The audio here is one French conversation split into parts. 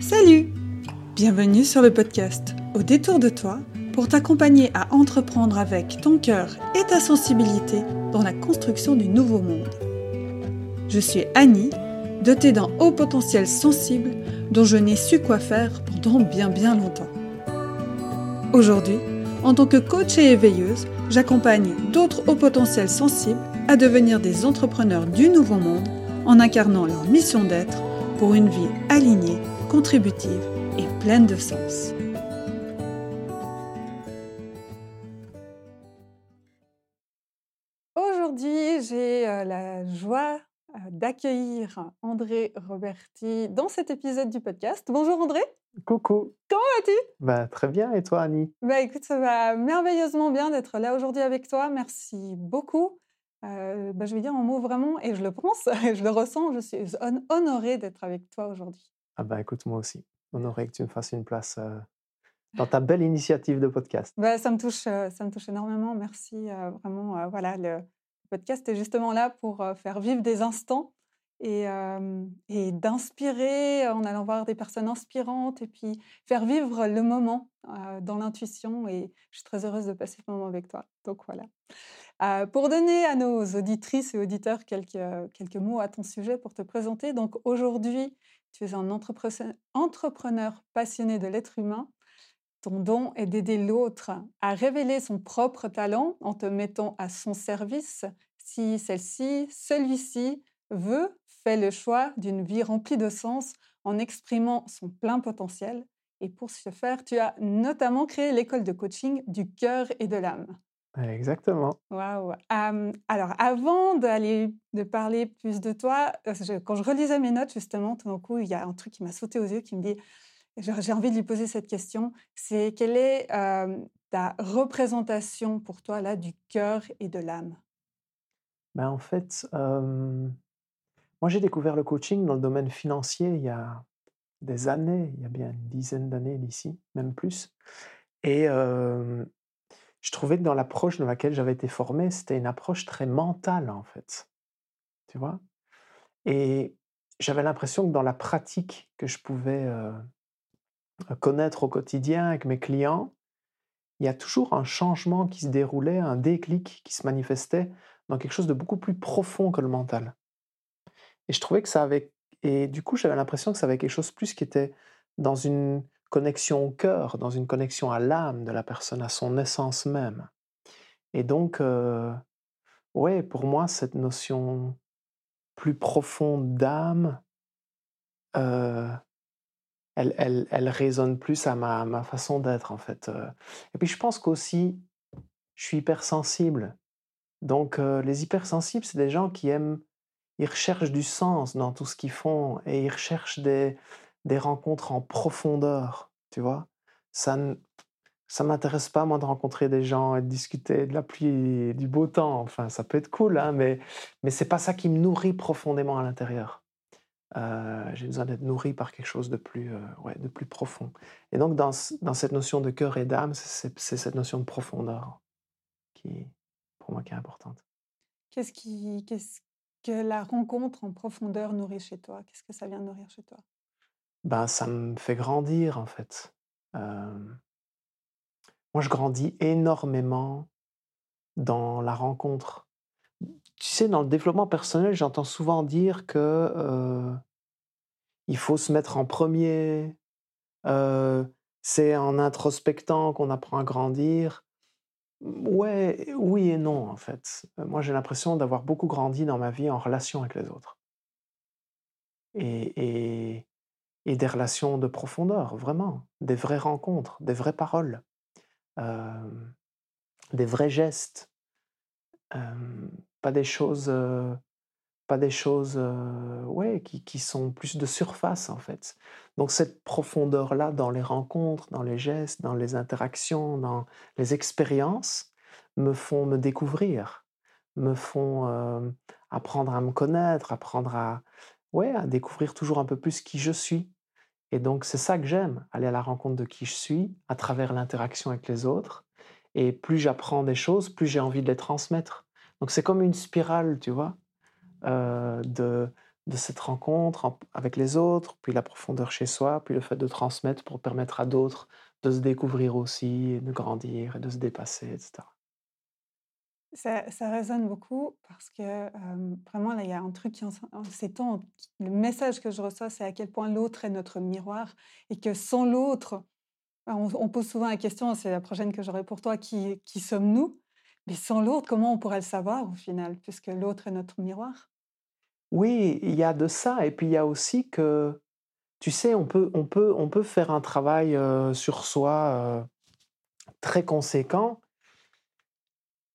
Salut Bienvenue sur le podcast Au détour de toi pour t'accompagner à entreprendre avec ton cœur et ta sensibilité dans la construction du nouveau monde. Je suis Annie, dotée d'un haut potentiel sensible dont je n'ai su quoi faire pendant bien bien longtemps. Aujourd'hui, en tant que coach et éveilleuse, j'accompagne d'autres hauts potentiels sensibles à devenir des entrepreneurs du nouveau monde en incarnant leur mission d'être pour une vie alignée, contributive et pleine de sens. Aujourd'hui, j'ai euh, la joie euh, d'accueillir André Roberti dans cet épisode du podcast. Bonjour André. Coucou. Comment vas-tu? Bah, très bien, et toi Annie? Bah écoute, ça va merveilleusement bien d'être là aujourd'hui avec toi. Merci beaucoup. Euh, bah, je vais dire un mot vraiment, et je le pense, et je le ressens, je suis honorée d'être avec toi aujourd'hui. Ah bah écoute, moi aussi. Honorée que tu me fasses une place euh, dans ta belle initiative de podcast. Bah, ça, me touche, euh, ça me touche énormément. Merci. vraiment, voilà, le podcast est justement là pour faire vivre des instants et, et d'inspirer en allant voir des personnes inspirantes et puis faire vivre le moment dans l'intuition. Et je suis très heureuse de passer ce moment avec toi. Donc voilà. pour donner à nos auditrices et auditeurs quelques, quelques mots à ton sujet pour te présenter, donc aujourd'hui, tu es un entrepreneur passionné de l'être humain. Ton don est d'aider l'autre à révéler son propre talent en te mettant à son service si celle-ci, celui-ci veut fait le choix d'une vie remplie de sens en exprimant son plein potentiel. Et pour ce faire, tu as notamment créé l'école de coaching du cœur et de l'âme. Exactement. Waouh. alors, avant d'aller de parler plus de toi, quand je relisais mes notes justement, tout d'un coup, il y a un truc qui m'a sauté aux yeux, qui me dit, j'ai envie de lui poser cette question. C'est quelle est ta représentation pour toi là du cœur et de l'âme? Ben, en fait, moi, j'ai découvert le coaching dans le domaine financier il y a des années, il y a bien une dizaine d'années d'ici, même plus. Et je trouvais que dans l'approche dans laquelle j'avais été formé, c'était une approche très mentale, en fait. Tu vois? Et j'avais l'impression que dans la pratique que je pouvais connaître au quotidien avec mes clients, il y a toujours un changement qui se déroulait, un déclic qui se manifestait dans quelque chose de beaucoup plus profond que le mental. Et je trouvais que ça avait. Et du coup, j'avais l'impression que ça avait quelque chose plus qui était dans une connexion au cœur, dans une connexion à l'âme de la personne, à son essence même. Et donc, euh, ouais, pour moi, cette notion plus profonde d'âme, euh, elle, elle, elle, résonne plus à ma, ma façon d'être, en fait. Euh. Et puis, je pense qu'aussi, je suis hypersensible. Donc, les hypersensibles, c'est des gens qui aiment ils recherchent du sens dans tout ce qu'ils font et ils recherchent des, des rencontres en profondeur, tu vois? Ça ne ça m'intéresse pas, moi, de rencontrer des gens et de discuter de la pluie du beau temps. Enfin, ça peut être cool, hein, mais, mais c'est pas ça qui me nourrit profondément à l'intérieur. Euh, j'ai besoin d'être nourri par quelque chose de plus, euh, ouais, de plus profond. Et donc, dans, dans cette notion de cœur et d'âme, c'est cette notion de profondeur qui, pour moi, est importante. Qu'est-ce qui, qu'est-ce que la rencontre en profondeur nourrit chez toi? Qu'est-ce que ça vient nourrir chez toi? Ben, Ça me fait grandir, en fait. moi, je grandis énormément dans la rencontre. Tu sais, dans le développement personnel, j'entends souvent dire que il faut se mettre en premier. c'est en introspectant qu'on apprend à grandir. Ouais, oui et non, en fait. moi, j'ai l'impression d'avoir beaucoup grandi dans ma vie en relation avec les autres. Et, et des relations de profondeur, vraiment. Des vraies rencontres, des vraies paroles, des vrais gestes. pas des choses, pas des choses ouais, qui, qui sont plus de surface, en fait. Donc, cette profondeur-là dans les rencontres, dans les gestes, dans les interactions, dans les expériences, me font me découvrir, me font apprendre à me connaître, apprendre à, ouais, à découvrir toujours un peu plus qui je suis. Et donc, c'est ça que j'aime, aller à la rencontre de qui je suis à travers l'interaction avec les autres. Et plus j'apprends des choses, plus j'ai envie de les transmettre. Donc, c'est comme une spirale, tu vois, de, de cette rencontre avec les autres, puis la profondeur chez soi, puis le fait de transmettre pour permettre à d'autres de se découvrir aussi, de grandir, et de se dépasser, etc. Ça, résonne beaucoup parce que vraiment, là, il y a un truc qui, temps, le message que je reçois, c'est à quel point l'autre est notre miroir et que sans l'autre, on, pose souvent la question, c'est la prochaine que j'aurai pour toi, qui, qui sommes-nous? Mais sans l'autre, comment on pourrait le savoir au final, puisque l'autre est notre miroir? Oui, il y a de ça. Et puis il y a aussi que, tu sais, on peut, on peut, on peut faire un travail sur soi très conséquent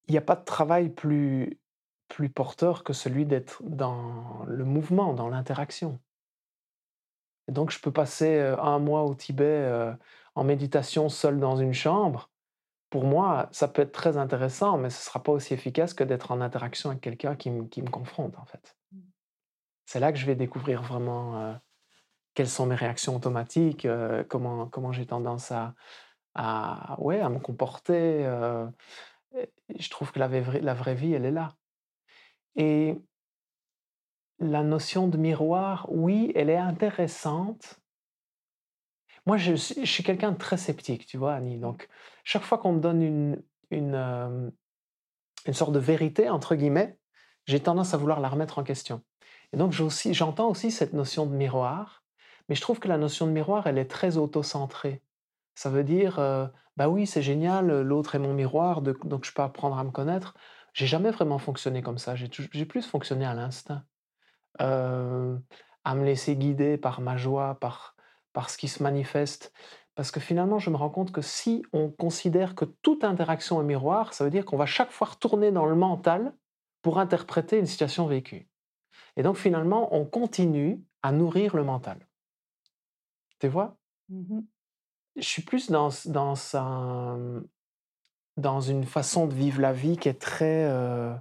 il n'y a pas de travail plus, plus porteur que celui d'être dans le mouvement, dans l'interaction. donc, je peux passer un mois au Tibet en méditation seul dans une chambre. Pour moi, ça peut être très intéressant, mais ce ne sera pas aussi efficace que d'être en interaction avec quelqu'un qui, me confronte, en fait. Mmh. C'est là que je vais découvrir vraiment quelles sont mes réactions automatiques, comment, comment j'ai tendance à, à, ouais, à me comporter je trouve que la vraie, la vraie vie, elle est là. Et la notion de miroir, oui, elle est intéressante. Moi, je, suis quelqu'un de très sceptique, tu vois, Annie. Donc, chaque fois qu'on me donne une, une, euh, une sorte de vérité, entre guillemets, j'ai tendance à vouloir la remettre en question. Et donc, j'entends aussi cette notion de miroir, mais je trouve que la notion de miroir, elle est très auto-centrée. Ça veut dire, euh, bah oui, c'est génial, l'autre est mon miroir, donc je peux apprendre à me connaître. J'ai jamais vraiment fonctionné comme ça. J'ai plus fonctionné à l'instinct, euh, à me laisser guider par ma joie, par, par ce qui se manifeste. Parce que finalement, je me rends compte que si on considère que toute interaction est miroir, ça veut dire qu'on va chaque fois retourner dans le mental pour interpréter une situation vécue. Et donc finalement, on continue à nourrir le mental. Tu vois? Mmh je suis plus dans, dans, dans une façon de vivre la vie qui est très, euh,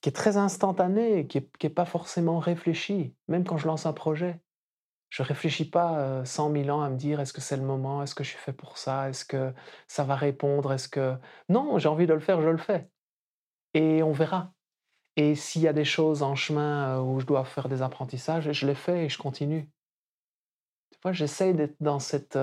qui est très instantanée, qui n'est est pas forcément réfléchie, même quand je lance un projet. Je ne réfléchis pas 100 000 ans à me dire est-ce que c'est le moment, est-ce que je suis fait pour ça, est-ce que ça va répondre, est-ce que... Non, j'ai envie de le faire, je le fais. Et on verra. Et s'il y a des choses en chemin où je dois faire des apprentissages, je les fais et je continue. Moi, j'essaye d'être dans cette,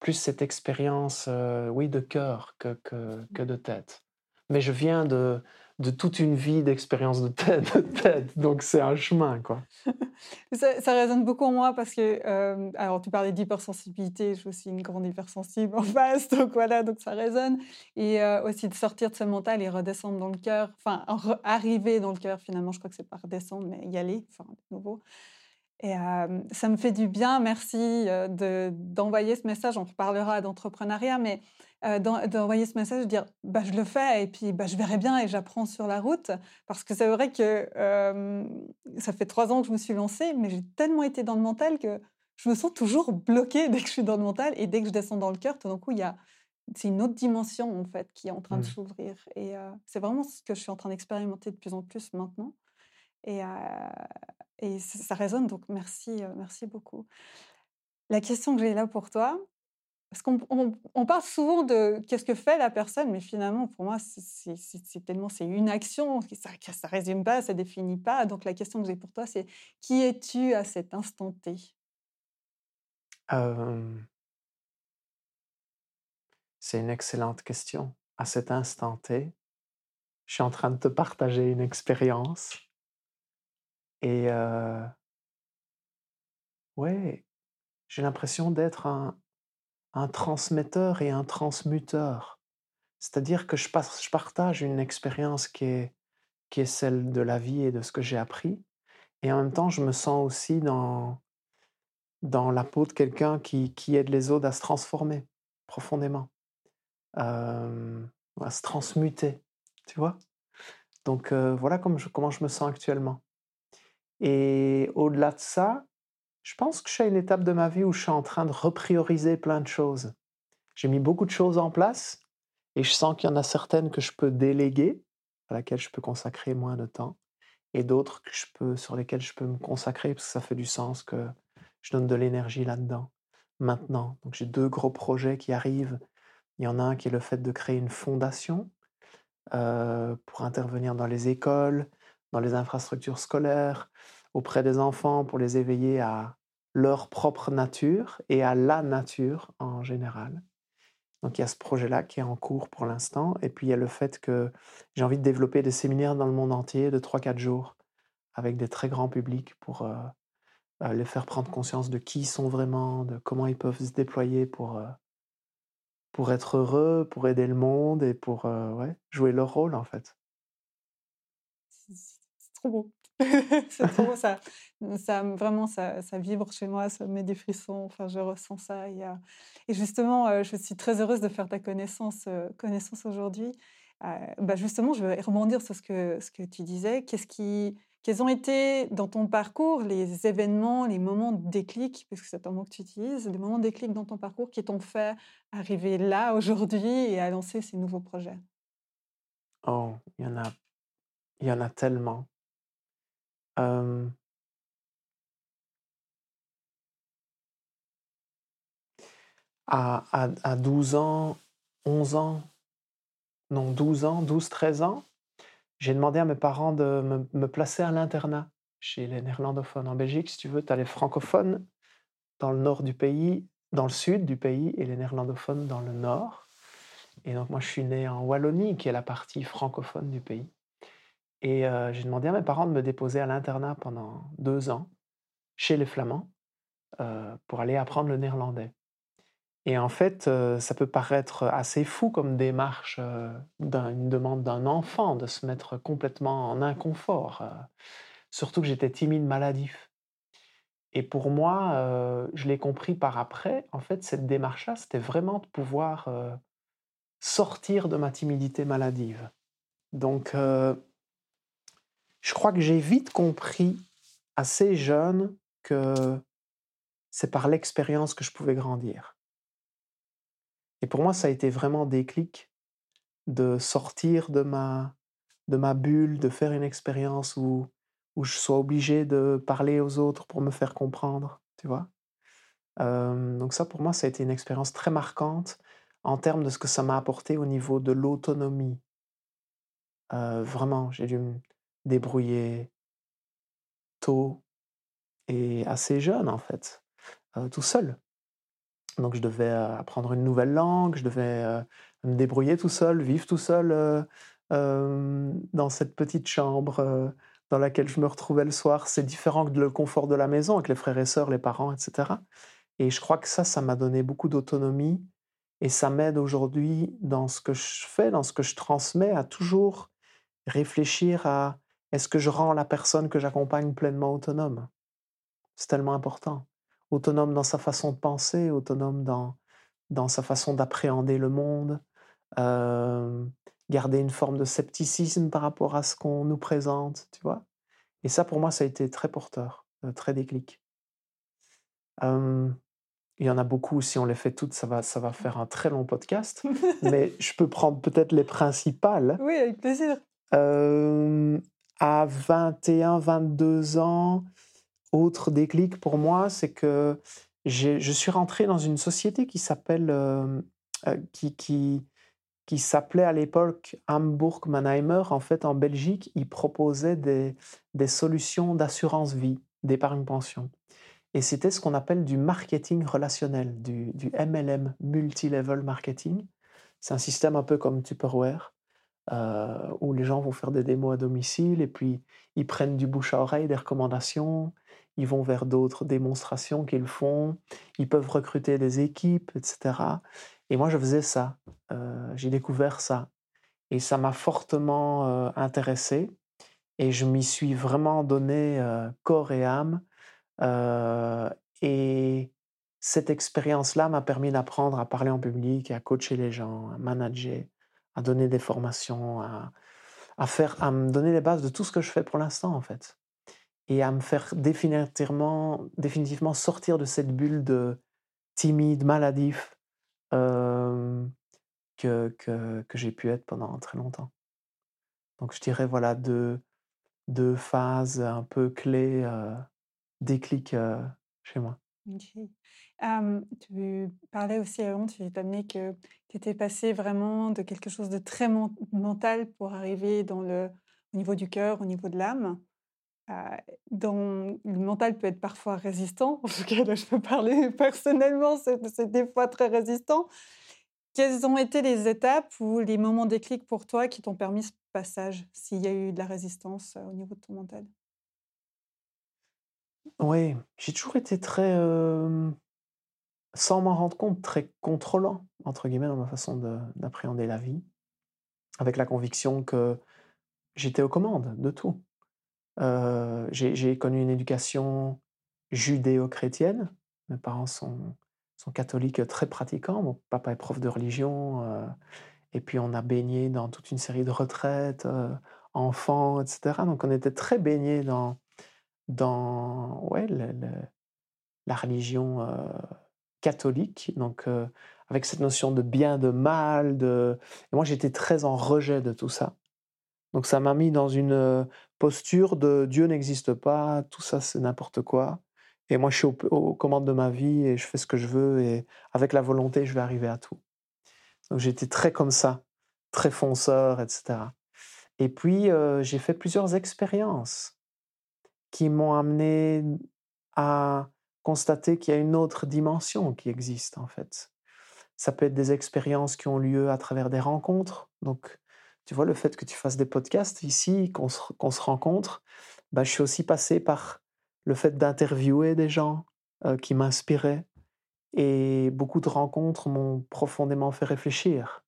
plus cette expérience, oui, de cœur que, que, que, de tête. Mais je viens de, de toute une vie d'expérience de tête, de tête, donc c'est un chemin, quoi. ça, résonne beaucoup en moi parce que, alors tu parlais d'hypersensibilité, je suis aussi une grande hypersensible en face, donc voilà, donc ça résonne. Et aussi de sortir de ce mental et redescendre dans le cœur, enfin, arriver dans le cœur finalement, je crois que c'est pas redescendre, mais y aller, enfin, de nouveau. Et ça me fait du bien, merci d'envoyer ce message. On reparlera d'entrepreneuriat, mais d'envoyer ce message, de dire bah, je le fais et puis bah, je verrai bien et j'apprends sur la route. Parce que c'est vrai que ça fait trois ans que je me suis lancée, mais j'ai tellement été dans le mental que je me sens toujours bloquée dès que je suis dans le mental et dès que je descends dans le cœur, tout d'un coup, il y a c'est une autre dimension en fait qui est en train de mmh. s'ouvrir. Et c'est vraiment ce que je suis en train d'expérimenter de plus en plus maintenant. Et, ça résonne, donc merci, merci beaucoup. La question que j'ai là pour toi, parce qu'on on, parle souvent de qu'est-ce que fait la personne, mais finalement, pour moi, c'est tellement c'est une action, ça ne résume pas, ça définit pas. Donc la question que j'ai pour toi, c'est qui es-tu à cet instant T? C'est une excellente question. À cet instant T, je suis en train de te partager une expérience et ouais, j'ai l'impression d'être un, un, transmetteur et un transmuteur. C'est-à-dire que je, passe, je partage une expérience qui est, qui est celle de la vie et de ce que j'ai appris. Et en même temps, je me sens aussi dans, dans la peau de quelqu'un qui, qui aide les autres à se transformer profondément, à se transmuter, tu vois? Donc voilà comme je, comment je me sens actuellement. Et au-delà de ça, je pense que je suis à une étape de ma vie où je suis en train de reprioriser plein de choses. J'ai mis beaucoup de choses en place et je sens qu'il y en a certaines que je peux déléguer, à laquelle je peux consacrer moins de temps, et d'autres que je peux, sur lesquelles je peux me consacrer parce que ça fait du sens que je donne de l'énergie là-dedans. Maintenant, donc j'ai deux gros projets qui arrivent. Il y en a un qui est le fait de créer une fondation euh, pour intervenir dans les écoles, dans les infrastructures scolaires, auprès des enfants, pour les éveiller à leur propre nature et à la nature en général. Donc il y a ce projet-là qui est en cours pour l'instant. Et puis il y a le fait que j'ai envie de développer des séminaires dans le monde entier de 3-4 jours avec des très grands publics pour euh, euh, les faire prendre conscience de qui ils sont vraiment, de comment ils peuvent se déployer pour, euh, pour être heureux, pour aider le monde et pour jouer leur rôle en fait. Trop beau. c'est trop beau, ça, ça vraiment, ça, vibre chez moi, ça met des frissons, enfin, je ressens ça. Et, justement, je suis très heureuse de faire ta connaissance, connaissance aujourd'hui. bah justement, je vais rebondir sur ce que, ce que tu disais. Qu'est-ce qui, quels ont été dans ton parcours les événements, les moments de déclic, parce que c'est un mot que tu utilises, les moments de déclic dans ton parcours qui t'ont fait arriver là aujourd'hui et à lancer ces nouveaux projets? Oh, il y en a, il y en a tellement. À, à, 12 ans, 11 ans, non 12 ans, 12, 13 ans, j'ai demandé à mes parents de me, placer à l'internat chez les néerlandophones. En Belgique, si tu veux, tu as les francophones dans le nord du pays, dans le sud du pays, et les néerlandophones dans le nord. Et donc moi, je suis né en Wallonie, qui est la partie francophone du pays. Et j'ai demandé à mes parents de me déposer à l'internat pendant deux ans, chez les Flamands, pour aller apprendre le néerlandais. Et en fait, ça peut paraître assez fou comme démarche d'une demande d'un enfant de se mettre complètement en inconfort, surtout que j'étais timide, maladif. Et pour moi, je l'ai compris par après, en fait, cette démarche-là, c'était vraiment de pouvoir sortir de ma timidité maladive. Donc, je crois que j'ai vite compris, assez jeune, que c'est par l'expérience que je pouvais grandir. Et pour moi, ça a été vraiment déclic de sortir de ma, bulle, de faire une expérience où, je sois obligé de parler aux autres pour me faire comprendre, tu vois. donc ça, pour moi, ça a été une expérience très marquante en termes de ce que ça m'a apporté au niveau de l'autonomie. vraiment, j'ai dû me débrouiller tôt et assez jeune, en fait, tout seul. Donc je devais apprendre une nouvelle langue, je devais me débrouiller tout seul, vivre tout seul dans cette petite chambre dans laquelle je me retrouvais le soir. C'est différent que le confort de la maison avec les frères et sœurs, les parents, etc. Et je crois que ça, ça m'a donné beaucoup d'autonomie et ça m'aide aujourd'hui dans ce que je fais, dans ce que je transmets, à toujours réfléchir à est-ce que je rends la personne que j'accompagne pleinement autonome? C'est tellement important autonome dans sa façon de penser, autonome dans, dans sa façon d'appréhender le monde, euh, garder une forme de scepticisme par rapport à ce qu'on nous présente, tu vois? Et ça, pour moi, ça a été très porteur, euh, très déclic. il y en a beaucoup, si on les fait toutes, ça va, ça va faire un très long podcast, mais je peux prendre peut-être les principales. Oui, avec plaisir. À 21, 22 ans, autre déclic pour moi, c'est que je suis rentré dans une société qui euh, euh, qui, qui, qui s'appelait à l'époque Hamburg Mannheimer. En fait, en Belgique, ils proposaient des, des solutions d'assurance vie, d'épargne pension. Et c'était ce qu'on appelle du marketing relationnel, du, du MLM, multi-level marketing. C'est un système un peu comme Tupperware, euh, où les gens vont faire des démos à domicile et puis ils prennent du bouche à oreille, des recommandations, ils vont vers d'autres démonstrations qu'ils font, ils peuvent recruter des équipes, etc. Et moi, je faisais ça. Euh, j'ai découvert ça. Et ça m'a fortement euh, intéressé. Et je m'y suis vraiment donné corps et âme. et cette expérience-là m'a permis d'apprendre à parler en public, à coacher les gens, à manager, à donner des formations, à, faire, à me donner les bases de tout ce que je fais pour l'instant, en fait et à me faire définitivement, définitivement sortir de cette bulle de timide, maladif que, que, que j'ai pu être pendant très longtemps. Donc je dirais voilà deux, deux phases un peu clés, euh, déclic chez moi. Tu parlais aussi avant, tu amené que tu étais passé vraiment de quelque chose de très mental pour arriver dans le au niveau du cœur, au niveau de l'âme. le mental peut être parfois résistant. En tout cas, là, je peux parler personnellement, c'est des fois très résistant. Quelles ont été les étapes ou les moments déclics pour toi qui t'ont permis ce passage, s'il y a eu de la résistance au niveau de ton mental? Oui, j'ai toujours été très, sans m'en rendre compte, très contrôlant, entre guillemets, dans ma façon d'appréhender la vie, avec la conviction que j'étais aux commandes de tout. j'ai connu une éducation judéo-chrétienne. Mes parents sont catholiques très pratiquants. Mon papa est prof de religion. Euh, et puis on a baigné dans toute une série de retraites, euh, enfants, etc. Donc on était très baignés dans, ouais, la religion euh, catholique. Donc avec cette notion de bien, de mal. De... Moi j'étais très en rejet de tout ça. Donc ça m'a mis dans une posture de Dieu n'existe pas, tout ça c'est n'importe quoi. Et moi, je suis aux, commandes de ma vie et je fais ce que je veux et avec la volonté, je vais arriver à tout. Donc j'étais très comme ça, très fonceur, etc. Et puis, euh, j'ai fait plusieurs expériences qui m'ont amené à constater qu'il y a une autre dimension qui existe en fait. Ça peut être des expériences qui ont lieu à travers des rencontres. Donc, tu vois, le fait que tu fasses des podcasts ici, qu'on se, se, rencontre, bah, je suis aussi passé par le fait d'interviewer des gens qui m'inspiraient. Et beaucoup de rencontres m'ont profondément fait réfléchir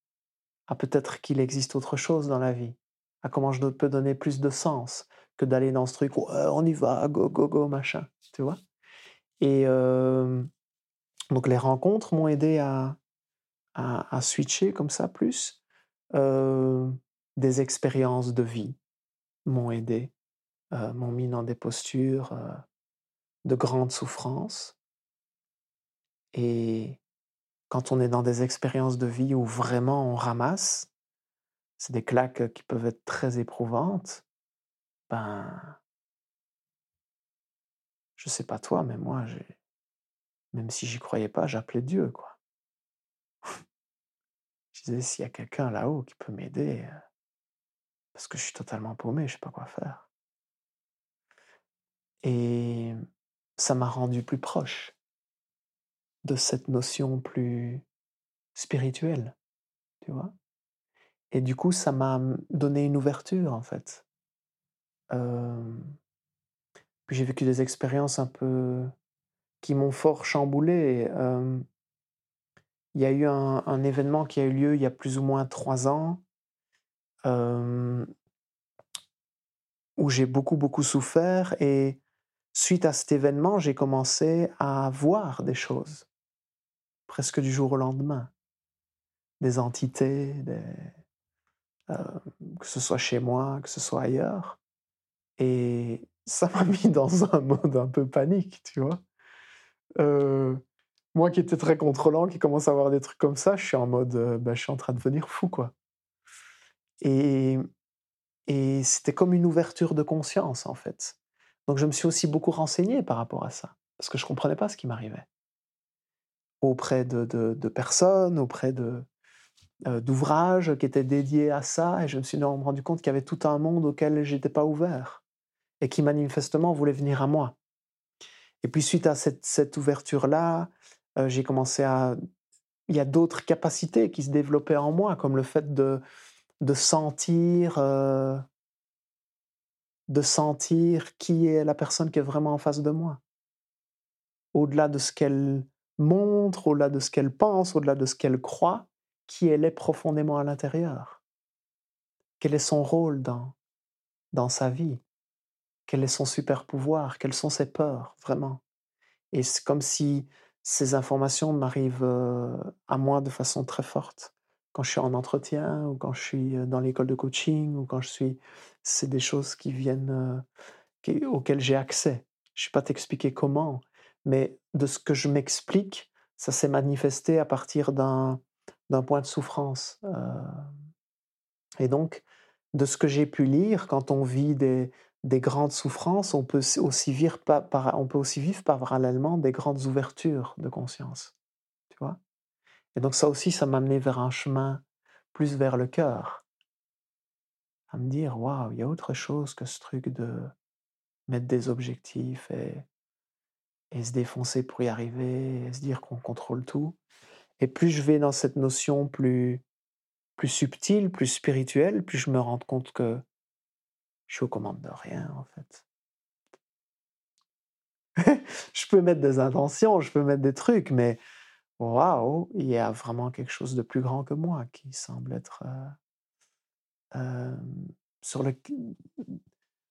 à peut-être qu'il existe autre chose dans la vie, à comment je peux donner plus de sens que d'aller dans ce truc où on y va, go, go, go, machin, tu vois? Et donc les rencontres m'ont aidé à, switcher comme ça plus. des expériences de vie m'ont aidé m'ont mis dans des postures de grande souffrance. Et quand on est dans des expériences de vie où vraiment on ramasse, c'est des claques qui peuvent être très éprouvantes, ben, je sais pas toi, mais moi, même si j'y croyais pas, j'appelais Dieu, quoi. je disais, s'il y a quelqu'un là-haut qui peut m'aider, euh, parce que je suis totalement paumé, je sais pas quoi faire. Et ça m'a rendu plus proche de cette notion plus spirituelle, tu vois. Et du coup, ça m'a donné une ouverture, en fait. J'ai vécu des expériences un peu qui m'ont fort chamboulé. il y a eu un, événement qui a eu lieu il y a plus ou moins trois ans, où j'ai beaucoup, beaucoup souffert et suite à cet événement, j'ai commencé à voir des choses, presque du jour au lendemain. Des entités, que ce soit chez moi, que ce soit ailleurs. Et ça m'a mis dans un mode un peu panique, tu vois. Euh, moi qui étais très contrôlant, qui commence à voir des trucs comme ça, je suis en mode, euh, bah, je suis en train de devenir fou, quoi. Et, et c'était comme une ouverture de conscience, en fait. Donc je me suis aussi beaucoup renseigné par rapport à ça, parce que je ne comprenais pas ce qui m'arrivait. Auprès de, personnes, auprès de, euh, d'ouvrages qui étaient dédiés à ça, et je me suis rendu compte qu'il y avait tout un monde auquel je n'étais pas ouvert, et qui manifestement voulait venir à moi. Et puis suite à cette, ouverture-là, euh, j'ai commencé à... Il y a d'autres capacités qui se développaient en moi, comme le fait de, sentir... Euh, de sentir qui est la personne qui est vraiment en face de moi. Au-delà de ce qu'elle montre, au-delà de ce qu'elle pense, au-delà de ce qu'elle croit, qui elle est profondément à l'intérieur. Quel est son rôle dans, dans sa vie? Quel est son super pouvoir Quelles sont ses peurs, vraiment Et c'est comme si ces informations m'arrivent euh, à moi de façon très forte quand je suis en entretien ou quand je suis dans l'école de coaching ou quand je suis... C'est des choses qui viennent, auxquelles j'ai accès. Je ne sais pas t'expliquer comment, mais de ce que je m'explique, ça s'est manifesté à partir d'un point de souffrance. Et donc, de ce que j'ai pu lire, quand on vit des, des grandes souffrances, on peut aussi vivre, par, on peut aussi vivre parallèlement des grandes ouvertures de conscience. Tu vois? Et donc ça aussi, ça m'a amené vers un chemin plus vers le cœur, à me dire, waouh, il y a autre chose que ce truc de mettre des objectifs et, et se défoncer pour y arriver, et se dire qu'on contrôle tout. Et plus je vais dans cette notion plus, plus subtile, plus spirituelle, plus je me rends compte que je suis aux commandes de rien, en fait. je peux mettre des intentions, je peux mettre des trucs, mais waouh, il y a vraiment quelque chose de plus grand que moi qui semble être euh, euh, sur le,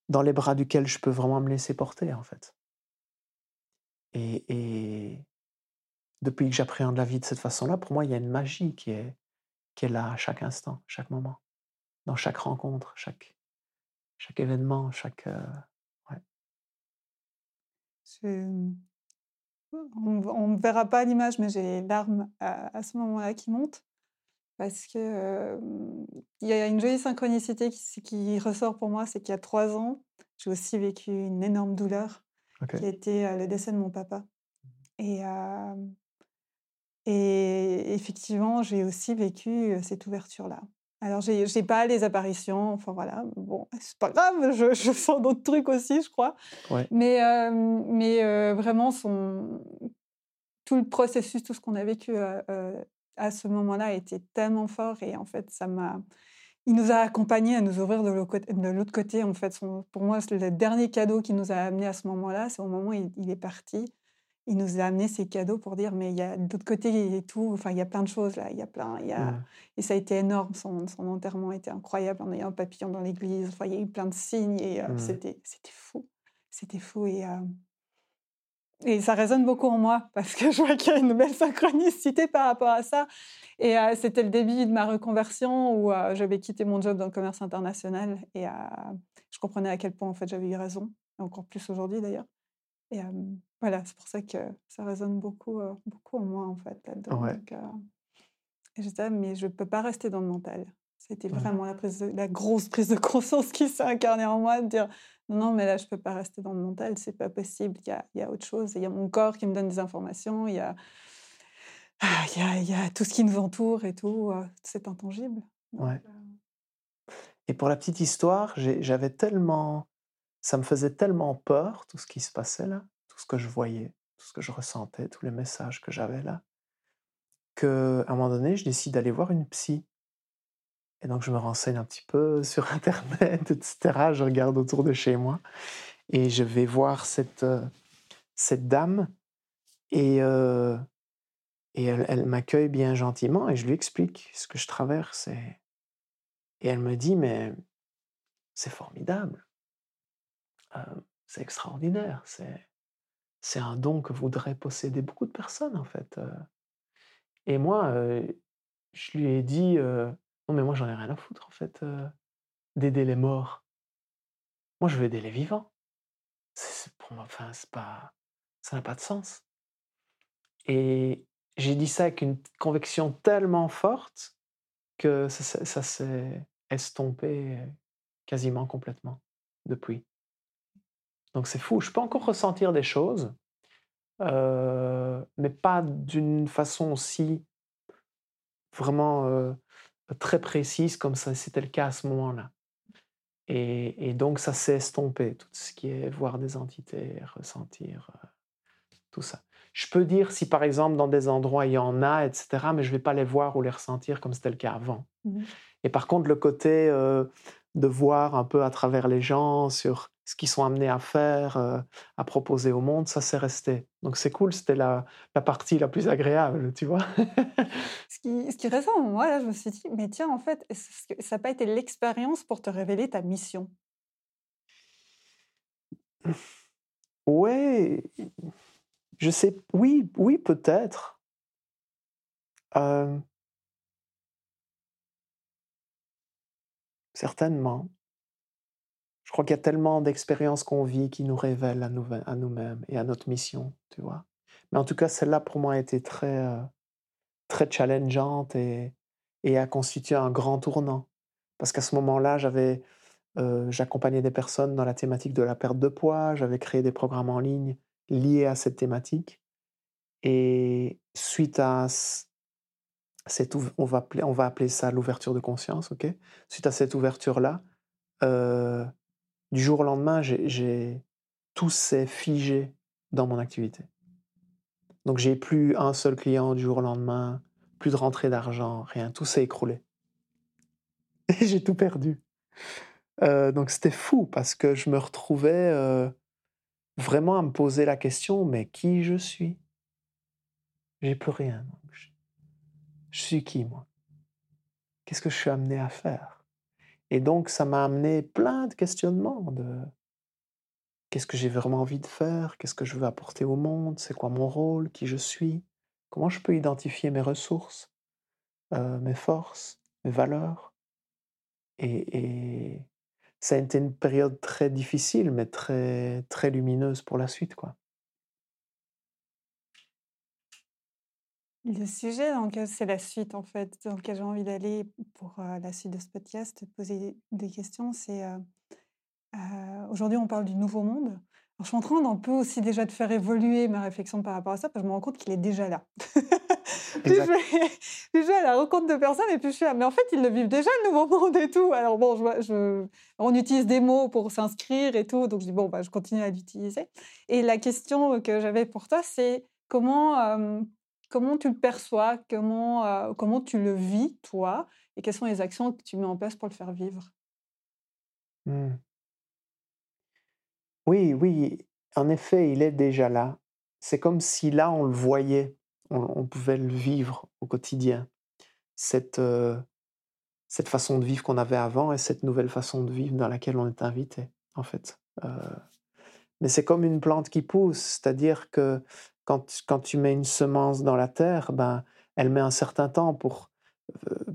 dans les bras duquel je peux vraiment me laisser porter, en fait. Et, depuis que j'appréhende la vie de cette façon-là, pour moi, il y a une magie qui est, qui est là à chaque instant, chaque moment, dans chaque rencontre, chaque, chaque événement, chaque. Euh, on ne verra pas l'image, mais j'ai les larmes à, ce moment-là qui montent. Parce que il y a une jolie synchronicité qui, qui ressort pour moi, c'est qu'il y a trois ans, j'ai aussi vécu une énorme douleur, qui a été le décès de mon papa. Et, et effectivement, j'ai aussi vécu cette ouverture-là. Alors, j'ai n'ai pas les apparitions, enfin voilà, bon, c'est pas grave, je, je sens d'autres trucs aussi, je crois. Mais, euh, mais euh, vraiment, son, tout le processus, tout ce qu'on a vécu euh, à ce moment-là était tellement fort et en fait, ça m'a. Il nous a accompagnés à nous ouvrir de l'autre côté. En fait, pour moi, c'est le dernier cadeau qui nous a amenés à ce moment-là. C'est au moment où il est parti il nous a amené ces cadeaux pour dire mais il y a d'autres côtés et tout enfin il y a plein de choses là il y a plein il y a... Mmh. et ça a été énorme son, son enterrement a été incroyable on a eu un papillon dans l'église enfin il y a eu plein de signes et euh, mmh. c'était c'était fou c'était fou et euh, et ça résonne beaucoup en moi parce que je vois qu'il y a une belle synchronicité par rapport à ça et euh, c'était le début de ma reconversion où j'avais quitté mon job dans le commerce international et je comprenais à quel point en fait j'avais eu raison encore plus aujourd'hui d'ailleurs et voilà, c'est pour ça que ça résonne beaucoup, beaucoup en moi, en fait, là-dedans. et je disais, mais je ne peux pas rester dans le mental. C'était vraiment la, prise la grosse prise de conscience qui s'est incarnée en moi, de dire, non, non, mais là, je ne peux pas rester dans le mental, c'est pas possible, il y a, y a, autre chose. Il y a mon corps qui me donne des informations, il y a, ah, y, a, y a tout ce qui nous entoure et tout, c'est intangible. ouais. Et pour la petite histoire, j'avais tellement ça me faisait tellement peur, tout ce qui se passait là, tout ce que je voyais, tout ce que je ressentais, tous les messages que j'avais là, qu'à un moment donné, je décide d'aller voir une psy. Et donc, je me renseigne un petit peu sur Internet, etc. Je regarde autour de chez moi et je vais voir cette, euh, cette dame et, euh, et elle, elle m'accueille bien gentiment et je lui explique ce que je traverse. Et, et elle me dit, mais c'est formidable c'est extraordinaire. C'est, un don que voudraient posséder beaucoup de personnes, en fait. Et moi, je lui ai dit, non, mais moi, j'en ai rien à foutre, en fait, d'aider les morts. Moi, je veux aider les vivants. C'est, pour enfin, c'est pas, ça n'a pas de sens. Et j'ai dit ça avec une conviction tellement forte que ça s'est estompé quasiment complètement depuis. Donc c'est fou. Je peux encore ressentir des choses, euh, mais pas d'une façon aussi vraiment euh, très précise comme ça c'était le cas à ce moment-là. Et, donc ça s'est estompé, tout ce qui est voir des entités, ressentir, euh, tout ça. Je peux dire si par exemple dans des endroits il y en a, etc., mais je ne vais pas les voir ou les ressentir comme c'était le cas avant. Mmh et par contre, le côté de voir un peu à travers les gens sur ce qu'ils sont amenés à faire, euh, à proposer au monde, ça c'est resté. Donc c'est cool, c'était la, la, partie la plus agréable, tu vois? ce, qui, ce qui résonne en moi, là, je me suis dit, mais tiens, en fait, ça n'a pas été l'expérience pour te révéler ta mission? Ouais, je sais, oui, oui, peut-être. Euh, certainement. Je crois qu'il y a tellement d'expériences qu'on vit qui nous révèlent à, nous, à nous-mêmes et à notre mission, tu vois. Mais en tout cas, celle-là, pour moi, a été très, euh, très challengeante et, a constitué un grand tournant. Parce qu'à ce moment-là, j'avais, euh, j'accompagnais des personnes dans la thématique de la perte de poids, j'avais créé des programmes en ligne liés à cette thématique. Et suite à cette, on on va appeler ça l'ouverture de conscience, ok? Suite à cette ouverture-là, du jour au lendemain, j'ai tout s'est figé dans mon activité. Donc j'ai plus un seul client du jour au lendemain, plus de rentrée d'argent, rien, tout s'est écroulé. Et j'ai tout perdu. donc c'était fou parce que je me retrouvais vraiment à me poser la question, mais qui je suis? J'ai plus rien. je suis qui moi? Qu'est-ce que je suis amené à faire? Et donc, ça m'a amené plein de questionnements de qu'est-ce que j'ai vraiment envie de faire Qu'est-ce que je veux apporter au monde C'est quoi mon rôle Qui je suis Comment je peux identifier mes ressources, euh, mes forces, mes valeurs et, et, ça a été une période très difficile, mais très, très lumineuse pour la suite. quoi. Le sujet dans lequel c'est la suite, en fait, dans lequel j'ai envie d'aller pour la suite de ce podcast, poser des questions, c'est aujourd'hui on parle du nouveau monde. Alors, je suis en train d'un peu aussi déjà de faire évoluer ma réflexion par rapport à ça, parce que je me rends compte qu'il est déjà là. plus, je vais, à la rencontre de personnes et puis je suis là, mais en fait ils le vivent déjà le nouveau monde et tout. Alors bon, je, on utilise des mots pour s'inscrire et tout, donc je dis bon, bah, je continue à l'utiliser. Et la question que j'avais pour toi, c'est comment Comment tu le perçois comment, comment tu le vis, toi Et quelles sont les actions que tu mets en place pour le faire vivre? Mmh. Oui, oui, en effet, il est déjà là. C'est comme si là, on le voyait, on, pouvait le vivre au quotidien. Cette, cette façon de vivre qu'on avait avant et cette nouvelle façon de vivre dans laquelle on est invité, en fait. Mais c'est comme une plante qui pousse, c'est-à-dire que quand, tu mets une semence dans la terre, ben, elle met un certain temps pour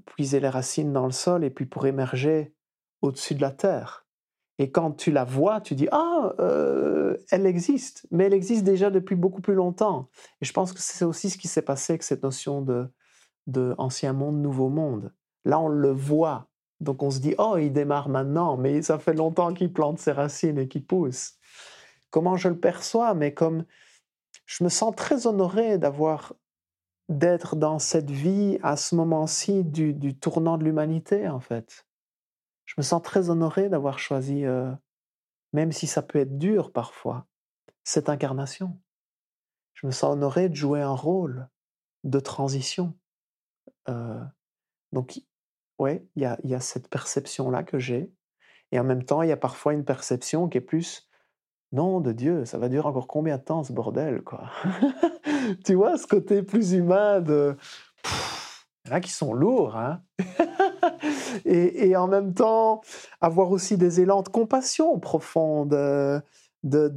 puiser les racines dans le sol et puis pour émerger au-dessus de la terre. Et quand tu la vois, tu dis Ah, elle existe, mais elle existe déjà depuis beaucoup plus longtemps. Et je pense que c'est aussi ce qui s'est passé avec cette notion de, de ancien monde, nouveau monde. Là, on le voit. Donc on se dit Oh, il démarre maintenant, mais ça fait longtemps qu'il plante ses racines et qu'il pousse. Comment je le perçois? Mais comme je me sens très honoré d'avoir d'être dans cette vie à ce moment-ci du, tournant de l'humanité, en fait. Je me sens très honoré d'avoir choisi, euh, même si ça peut être dur parfois, cette incarnation. Je me sens honoré de jouer un rôle de transition. Euh, donc, ouais, il y a, y a cette perception-là que j'ai. Et en même temps, il y a parfois une perception qui est plus non, de Dieu, ça va durer encore combien de temps ce bordel, quoi? Tu vois, ce côté plus humain de... Il y en a qui sont lourds, hein? Et, en même temps, avoir aussi des élans de compassion profonde, de, de,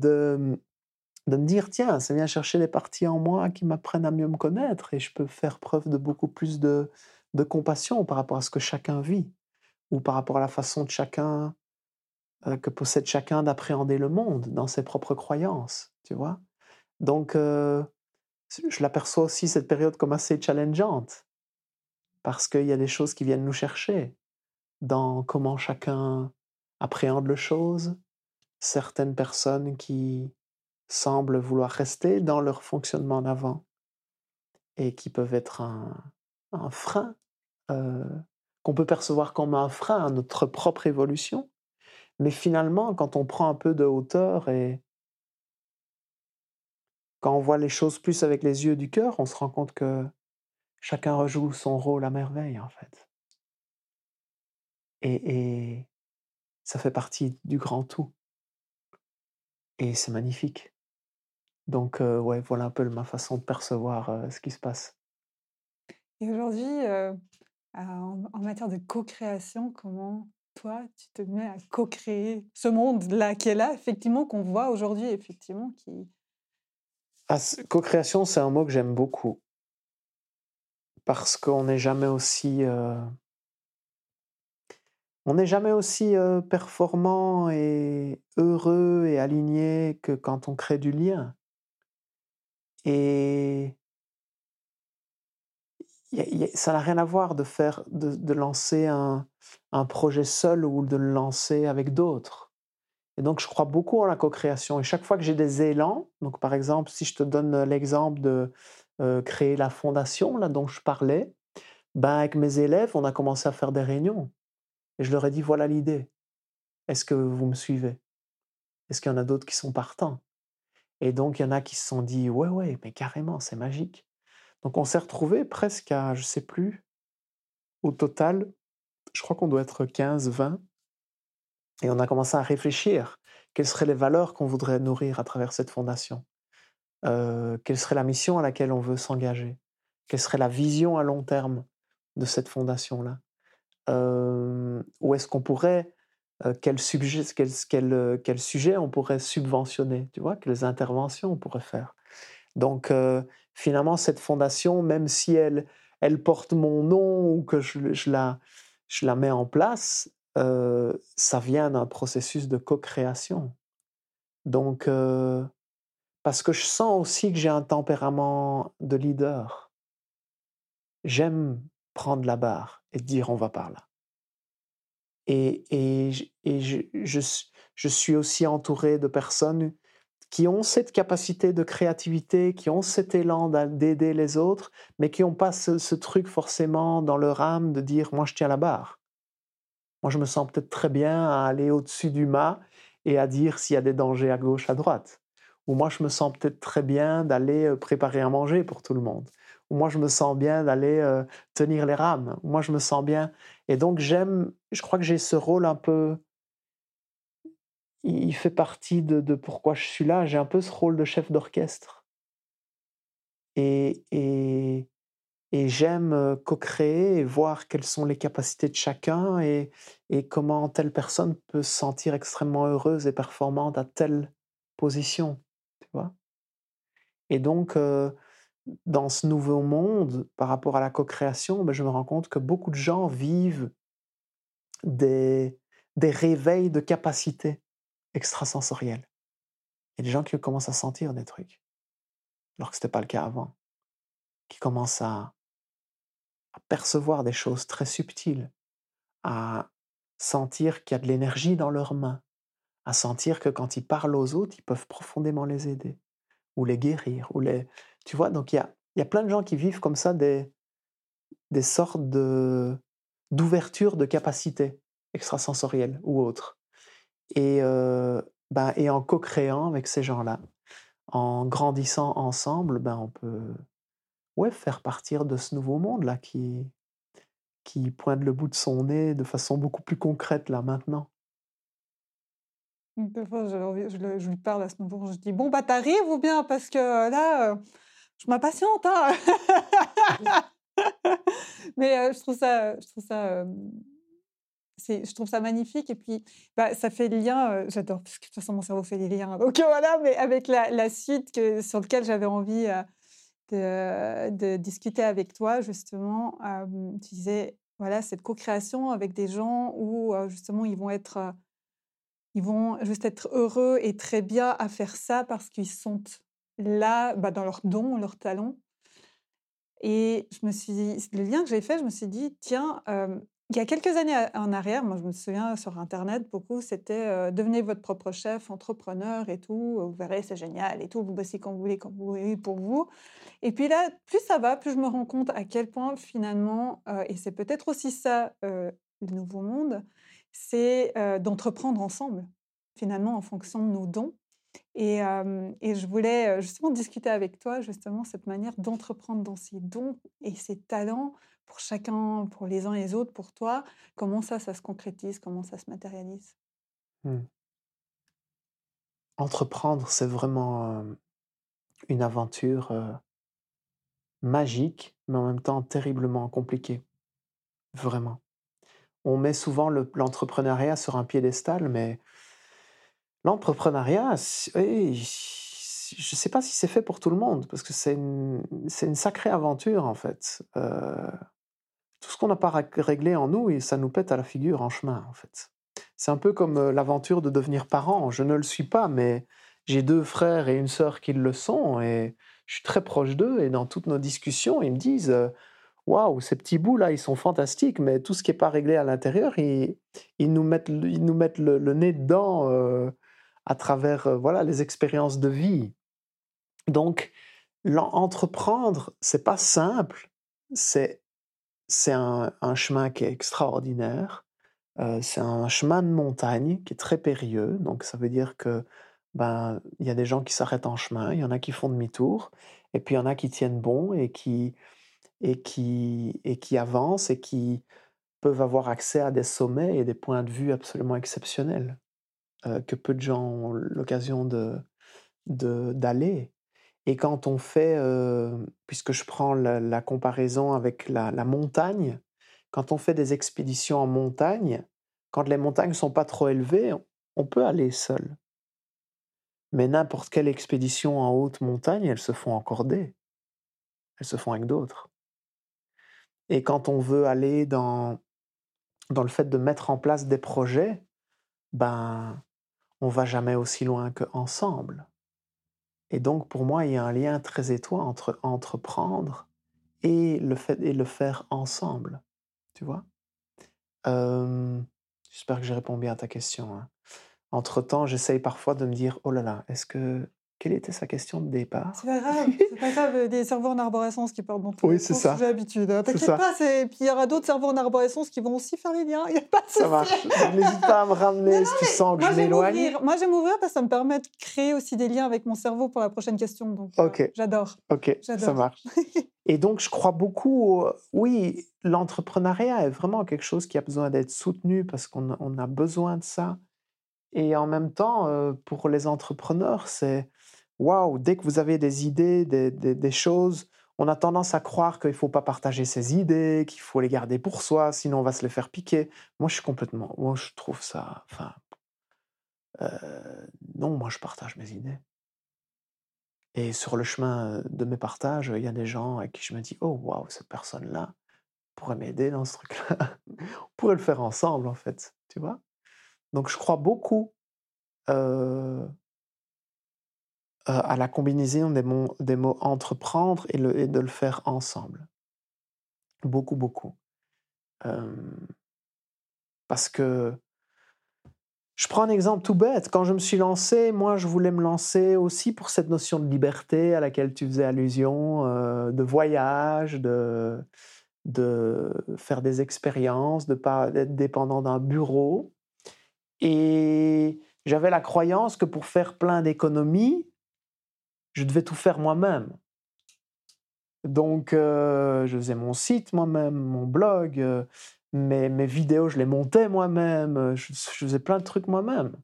de, me dire, tiens, ça vient chercher des parties en moi qui m'apprennent à mieux me connaître, et je peux faire preuve de beaucoup plus de, de compassion par rapport à ce que chacun vit, ou par rapport à la façon de chacun euh, que possède chacun d'appréhender le monde dans ses propres croyances, tu vois? Donc, euh, je l'aperçois aussi cette période comme assez challengeante, parce qu'il y a des choses qui viennent nous chercher dans comment chacun appréhende le chose, certaines personnes qui semblent vouloir rester dans leur fonctionnement d'avant et qui peuvent être un, frein, euh, qu'on peut percevoir comme un frein à notre propre évolution, mais finalement, quand on prend un peu de hauteur et quand on voit les choses plus avec les yeux du cœur, on se rend compte que chacun rejoue son rôle à merveille, en fait. Et, ça fait partie du grand tout. Et c'est magnifique. Donc, euh, ouais, voilà un peu ma façon de percevoir euh, ce qui se passe. Et aujourd'hui, euh, en, matière de co-création, comment toi, tu te mets à co-créer ce monde-là qui est là, effectivement, qu'on voit aujourd'hui, effectivement, qui... Ah, co-création, c'est un mot que j'aime beaucoup. Parce qu'on n'est jamais aussi... Euh, on n'est jamais aussi euh, performant et heureux et aligné que quand on crée du lien. Et ça n'a rien à voir de faire, de, lancer un, projet seul ou de le lancer avec d'autres. Et donc, je crois beaucoup en la co-création. Et chaque fois que j'ai des élans, donc par exemple, si je te donne l'exemple de euh, créer la fondation là dont je parlais, ben avec mes élèves, on a commencé à faire des réunions. Et je leur ai dit voilà l'idée. Est-ce que vous me suivez? Est-ce qu'il y en a d'autres qui sont partants? Et donc, il y en a qui se sont dit, ouais, ouais, mais carrément, c'est magique. Donc, on s'est retrouvé presque à, je sais plus, au total, je crois qu'on doit être 15, 20. Et on a commencé à réfléchir. Quelles seraient les valeurs qu'on voudrait nourrir à travers cette fondation? Euh, Quelle serait la mission à laquelle on veut s'engager? Quelle serait la vision à long terme de cette fondation-là? Euh, Où est-ce qu'on pourrait, euh, quel, sujet, on pourrait subventionner? Tu vois, quelles interventions on pourrait faire? Donc, finalement, cette fondation, même si elle, elle porte mon nom ou que je, je la, je la mets en place, ça vient d'un processus de co-création. Donc, parce que je sens aussi que j'ai un tempérament de leader. J'aime prendre la barre et dire on va par là. Et, et, et je, je, je, suis aussi entouré de personnes qui ont cette capacité de créativité, qui ont cet élan d'aider les autres, mais qui n'ont pas ce, truc forcément dans leur âme de dire moi je tiens la barre. Moi je me sens peut-être très bien à aller au-dessus du mât et à dire s'il y a des dangers à gauche, à droite. Ou moi je me sens peut-être très bien d'aller préparer à manger pour tout le monde moi je me sens bien d'aller tenir les rames, moi je me sens bien. Et donc j'aime, je crois que j'ai ce rôle un peu, il fait partie de, pourquoi je suis là, j'ai un peu ce rôle de chef d'orchestre. Et, et, j'aime co-créer et voir quelles sont les capacités de chacun et, comment telle personne peut se sentir extrêmement heureuse et performante à telle position, tu vois. Et donc, dans ce nouveau monde, par rapport à la co-création, ben, je me rends compte que beaucoup de gens vivent des, des réveils de capacités extrasensorielles. Il y a des gens qui commencent à sentir des trucs, alors que ce n'était pas le cas avant, qui commencent à, percevoir des choses très subtiles, à sentir qu'il y a de l'énergie dans leurs mains, à sentir que quand ils parlent aux autres, ils peuvent profondément les aider, ou les guérir, ou les, tu vois, donc il y a, plein de gens qui vivent comme ça des, des sortes de, d'ouverture de capacités extrasensorielles ou autres. Et, euh, ben, et en co-créant avec ces gens-là, en grandissant ensemble, ben, on peut ouais, faire partir de ce nouveau monde-là qui, qui pointe le bout de son nez de façon beaucoup plus concrète là maintenant. Fois, je, je, lui parle à ce moment, je dis Bon, bah, t'arrives ou bien? Parce que là, je m'impatiente, hein! Mais euh, je trouve ça, je trouve ça, je trouve ça magnifique. Et puis, bah, ça fait le lien. J'adore parce que de toute façon mon cerveau fait les liens. Donc voilà, mais avec la, suite sur laquelle j'avais envie de, discuter avec toi, justement, tu disais voilà cette co-création avec des gens où justement ils vont être, ils vont juste être heureux et très bien à faire ça parce qu'ils sont là, bah, dans leurs dons, leurs talents. Et je me suis dit, le lien que j'ai fait, je me suis dit, tiens, il y a quelques années en arrière, moi je me souviens sur Internet, beaucoup, c'était devenez votre propre chef, entrepreneur et tout, vous verrez, c'est génial et tout, vous bossez quand vous voulez, quand vous voulez pour vous. Et puis là, plus ça va, plus je me rends compte à quel point finalement, et c'est peut-être aussi ça, le nouveau monde, c'est d'entreprendre ensemble, finalement, en fonction de nos dons. Et, et, je voulais justement discuter avec toi, justement, cette manière d'entreprendre dans ces dons et ces talents pour chacun, pour les uns et les autres, pour toi. Comment ça, ça se concrétise, comment ça se matérialise? Mmh. Entreprendre, c'est vraiment une aventure magique, mais en même temps terriblement compliquée. Vraiment. On met souvent l'entrepreneuriat sur un piédestal, mais L'entrepreneuriat, je ne sais pas si c'est fait pour tout le monde, parce que c'est une, sacrée aventure en fait. Tout ce qu'on n'a pas réglé en nous, et ça nous pète à la figure en chemin en fait. C'est un peu comme euh, l'aventure de devenir parent. Je ne le suis pas, mais j'ai deux frères et une sœur qui le sont, et je suis très proche d'eux, et dans toutes nos discussions, ils me disent... Euh, waouh, ces petits bouts-là, ils sont fantastiques, mais tout ce qui n'est pas réglé à l'intérieur, ils, ils, nous mettent, ils nous mettent le, nez dedans à travers euh, voilà les expériences de vie. Donc, entreprendre, c'est pas simple, c'est c'est un, chemin qui est extraordinaire. Euh, c'est un chemin de montagne qui est très périlleux, donc ça veut dire que ben y a des gens qui s'arrêtent en chemin, il y en a qui font demi-tour, et puis il y en a qui tiennent bon et qui et qui et qui avancent et qui peuvent avoir accès à des sommets et des points de vue absolument exceptionnels euh, que peu de gens ont l'occasion de d'aller. Et quand on fait, euh, puisque je prends la, comparaison avec la, montagne, quand on fait des expéditions en montagne, quand les montagnes ne sont pas trop élevées, on peut aller seul. Mais n'importe quelle expédition en haute montagne, elles se font encorder. Elles se font avec d'autres. Et quand on veut aller dans, dans le fait de mettre en place des projets, ben, on va jamais aussi loin qu'ensemble. Et donc, pour moi, il y a un lien très étroit entre entreprendre et le fait et le faire ensemble. Tu vois? J'espère que j'ai répondu bien à ta question. Hein. Entre-temps, j'essaye parfois de me dire, oh là là, est-ce que quelle était sa question de départ C'est pas grave, c'est pas grave. Des cerveaux en arborescence qui parlent dans tous Oui, c'est ça. J'ai l'habitude. Hein. T'inquiète pas. Et puis il y aura d'autres cerveaux en arborescence qui vont aussi faire les liens. Il y a pas de Ça marche. N'hésite pas à me ramener si tu sens que je m'éloigne. Moi, j'aime ouvrir parce que ça me permet de créer aussi des liens avec mon cerveau pour la prochaine question. Donc, euh, ok. j'adore. Ok, ça marche. Et donc, je crois beaucoup, oui, l'entrepreneuriat est vraiment quelque chose qui a besoin d'être soutenu parce qu'on a besoin de ça. Et en même temps, euh, pour les entrepreneurs, c'est waouh, dès que vous avez des idées, des, choses, on a tendance à croire qu'il ne faut pas partager ses idées, qu'il faut les garder pour soi, sinon on va se les faire piquer. Moi, je suis complètement. Moi, je trouve ça. Enfin. Euh, non, moi, je partage mes idées. Et sur le chemin de mes partages, il y a des gens avec qui je me dis Oh, waouh, cette personne-là pourrait m'aider dans ce truc-là. on pourrait le faire ensemble, en fait. Tu vois? Donc, je crois beaucoup. Euh, à la combinaison des mots, des mots entreprendre et, de le faire ensemble. Beaucoup, beaucoup. parce que je prends un exemple tout bête. Quand je me suis lancé, moi, je voulais me lancer aussi pour cette notion de liberté à laquelle tu faisais allusion, de voyage, de, de faire des expériences, de pas être dépendant d'un bureau. Et j'avais la croyance que pour faire plein d'économies, je devais tout faire moi-même. Donc, euh, je faisais mon site moi-même, mon blog, euh, mes, vidéos, je les montais moi-même, euh, je, faisais plein de trucs moi-même.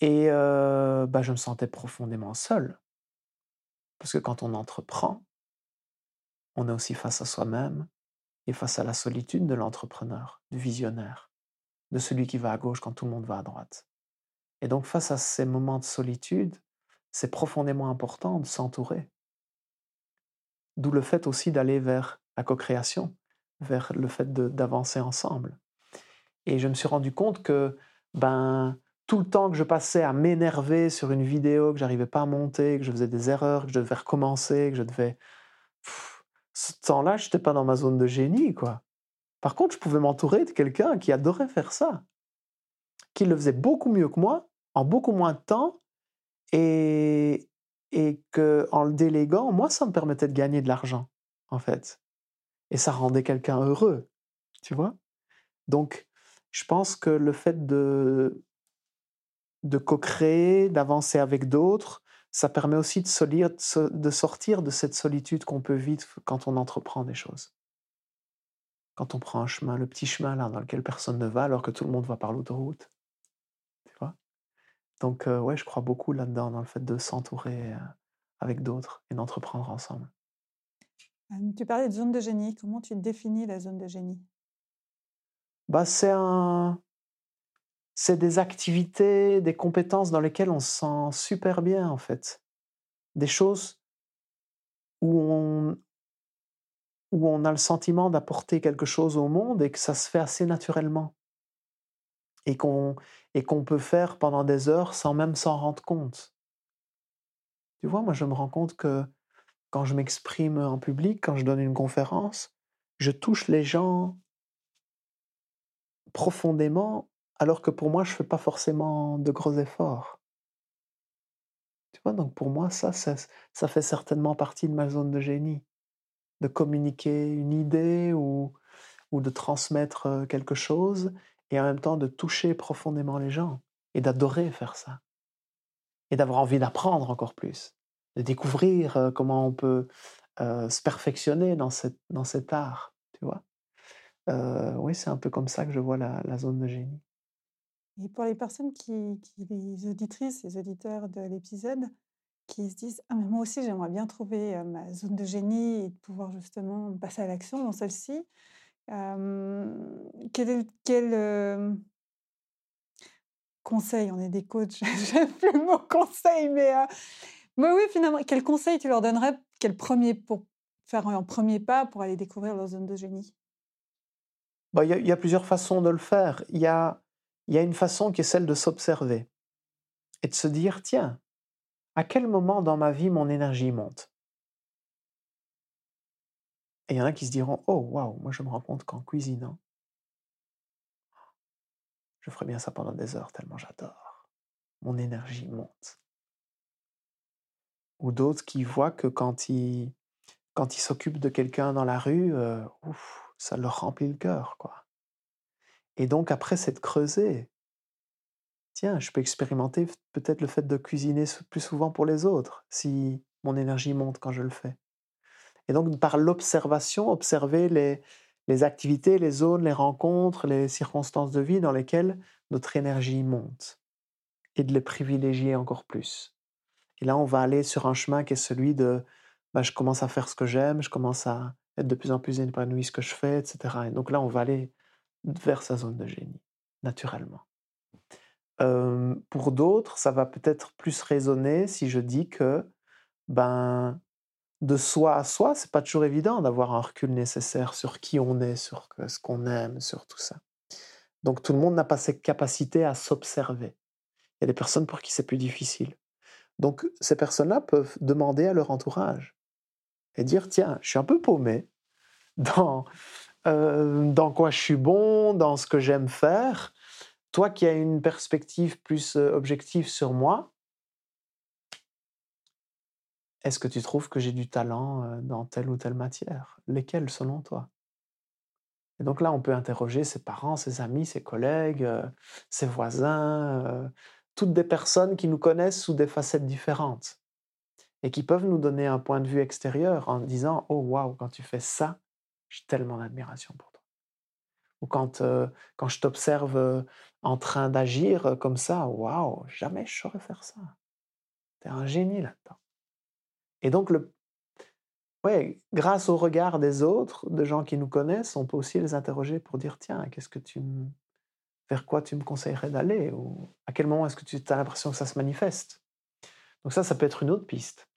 Et bah, je me sentais profondément seul. Parce que quand on entreprend, on est aussi face à soi-même et face à la solitude de l'entrepreneur, du visionnaire, de celui qui va à gauche quand tout le monde va à droite. Et donc, face à ces moments de solitude, c'est profondément important de s'entourer. D'où le fait aussi d'aller vers la co-création, vers le fait d'avancer ensemble. Et je me suis rendu compte que ben, tout le temps que je passais à m'énerver sur une vidéo que j'arrivais pas à monter, que je faisais des erreurs, que je devais recommencer, que je devais... ce temps-là, je n'étais pas dans ma zone de génie, quoi. Par contre, je pouvais m'entourer de quelqu'un qui adorait faire ça, qui le faisait beaucoup mieux que moi, en beaucoup moins de temps, et, et que en le déléguant, moi, ça me permettait de gagner de l'argent, en fait. Et ça rendait quelqu'un heureux, tu vois? Donc, je pense que le fait de, de co-créer, d'avancer avec d'autres, ça permet aussi de, sortir de cette solitude qu'on peut vivre quand on entreprend des choses. Quand on prend un chemin, le petit chemin là dans lequel personne ne va alors que tout le monde va par l'autoroute. Donc, euh, ouais, je crois beaucoup là-dedans, dans le fait de s'entourer avec d'autres et d'entreprendre ensemble. tu parlais de zone de génie. Comment tu définis la zone de génie? Bah, c'est un... c'est des activités, des compétences dans lesquelles on se sent super bien, en fait. Des choses où on, où on a le sentiment d'apporter quelque chose au monde et que ça se fait assez naturellement et qu'on peut faire pendant des heures sans même s'en rendre compte. Tu vois, moi je me rends compte que quand je m'exprime en public, quand je donne une conférence, je touche les gens profondément, alors que pour moi, je fais pas forcément de gros efforts. Tu vois, donc pour moi, ça, ça, ça fait certainement partie de ma zone de génie, de communiquer une idée ou, ou de transmettre quelque chose et en même temps de toucher profondément les gens et d'adorer faire ça. Et d'avoir envie d'apprendre encore plus, de découvrir comment on peut se perfectionner dans, cette, dans cet art, tu vois? Oui, c'est un peu comme ça que je vois la, zone de génie. Et pour les personnes qui les auditrices, les auditeurs de l'épisode, qui se disent ah mais moi aussi j'aimerais bien trouver ma zone de génie et de pouvoir justement passer à l'action dans celle-ci. Quel, quel conseil, on est des coachs, j'aime plus le mot conseil, mais, mais oui finalement, quel conseil tu leur donnerais, quel premier pour faire un premier pas pour aller découvrir leur zone de génie? Bah, Il y, a plusieurs façons de le faire. Il y a, y a une façon qui est celle de s'observer et de se dire tiens, à quel moment dans ma vie mon énergie monte? Et il y en a qui se diront Oh, waouh, moi je me rends compte qu'en cuisinant, je ferais bien ça pendant des heures tellement j'adore. Mon énergie monte. Ou d'autres qui voient que quand ils quand s'occupent de quelqu'un dans la rue, euh, ça leur remplit le cœur, quoi. Et donc après, c'est de creuser tiens, je peux expérimenter peut-être le fait de cuisiner plus souvent pour les autres, si mon énergie monte quand je le fais. Et donc, par l'observation, observer les, activités, les zones, les rencontres, les circonstances de vie dans lesquelles notre énergie monte, et de les privilégier encore plus. Et là, on va aller sur un chemin qui est celui de bah, je commence à faire ce que j'aime, je commence à être de plus en plus épanoui ce que je fais, etc. Et donc là, on va aller vers sa zone de génie, naturellement pour d'autres, ça va peut-être plus résonner si je dis que ben, de soi à soi, c'est pas toujours évident d'avoir un recul nécessaire sur qui on est, sur ce qu'on aime, sur tout ça. Donc tout le monde n'a pas cette capacité à s'observer. Il y a des personnes pour qui c'est plus difficile. Donc ces personnes-là peuvent demander à leur entourage et dire tiens, je suis un peu paumé dans dans quoi je suis bon, dans ce que j'aime faire. Toi qui as une perspective plus objective sur moi, est-ce que tu trouves que j'ai du talent dans telle ou telle matière? Lesquelles selon toi? Et donc là, on peut interroger ses parents, ses amis, ses collègues, ses voisins, toutes des personnes qui nous connaissent sous des facettes différentes et qui peuvent nous donner un point de vue extérieur en disant Oh waouh, quand tu fais ça, j'ai tellement d'admiration pour toi. Ou quand, quand je t'observe en train d'agir comme ça, waouh, jamais je saurais faire ça. T'es un génie là-dedans. Et donc, ouais, grâce au regard des autres, de gens qui nous connaissent, on peut aussi les interroger pour dire tiens, qu'est-ce que tu vers quoi tu me conseillerais d'aller ou à quel moment est-ce que tu as l'impression que ça se manifeste? Donc ça, ça peut être une autre piste.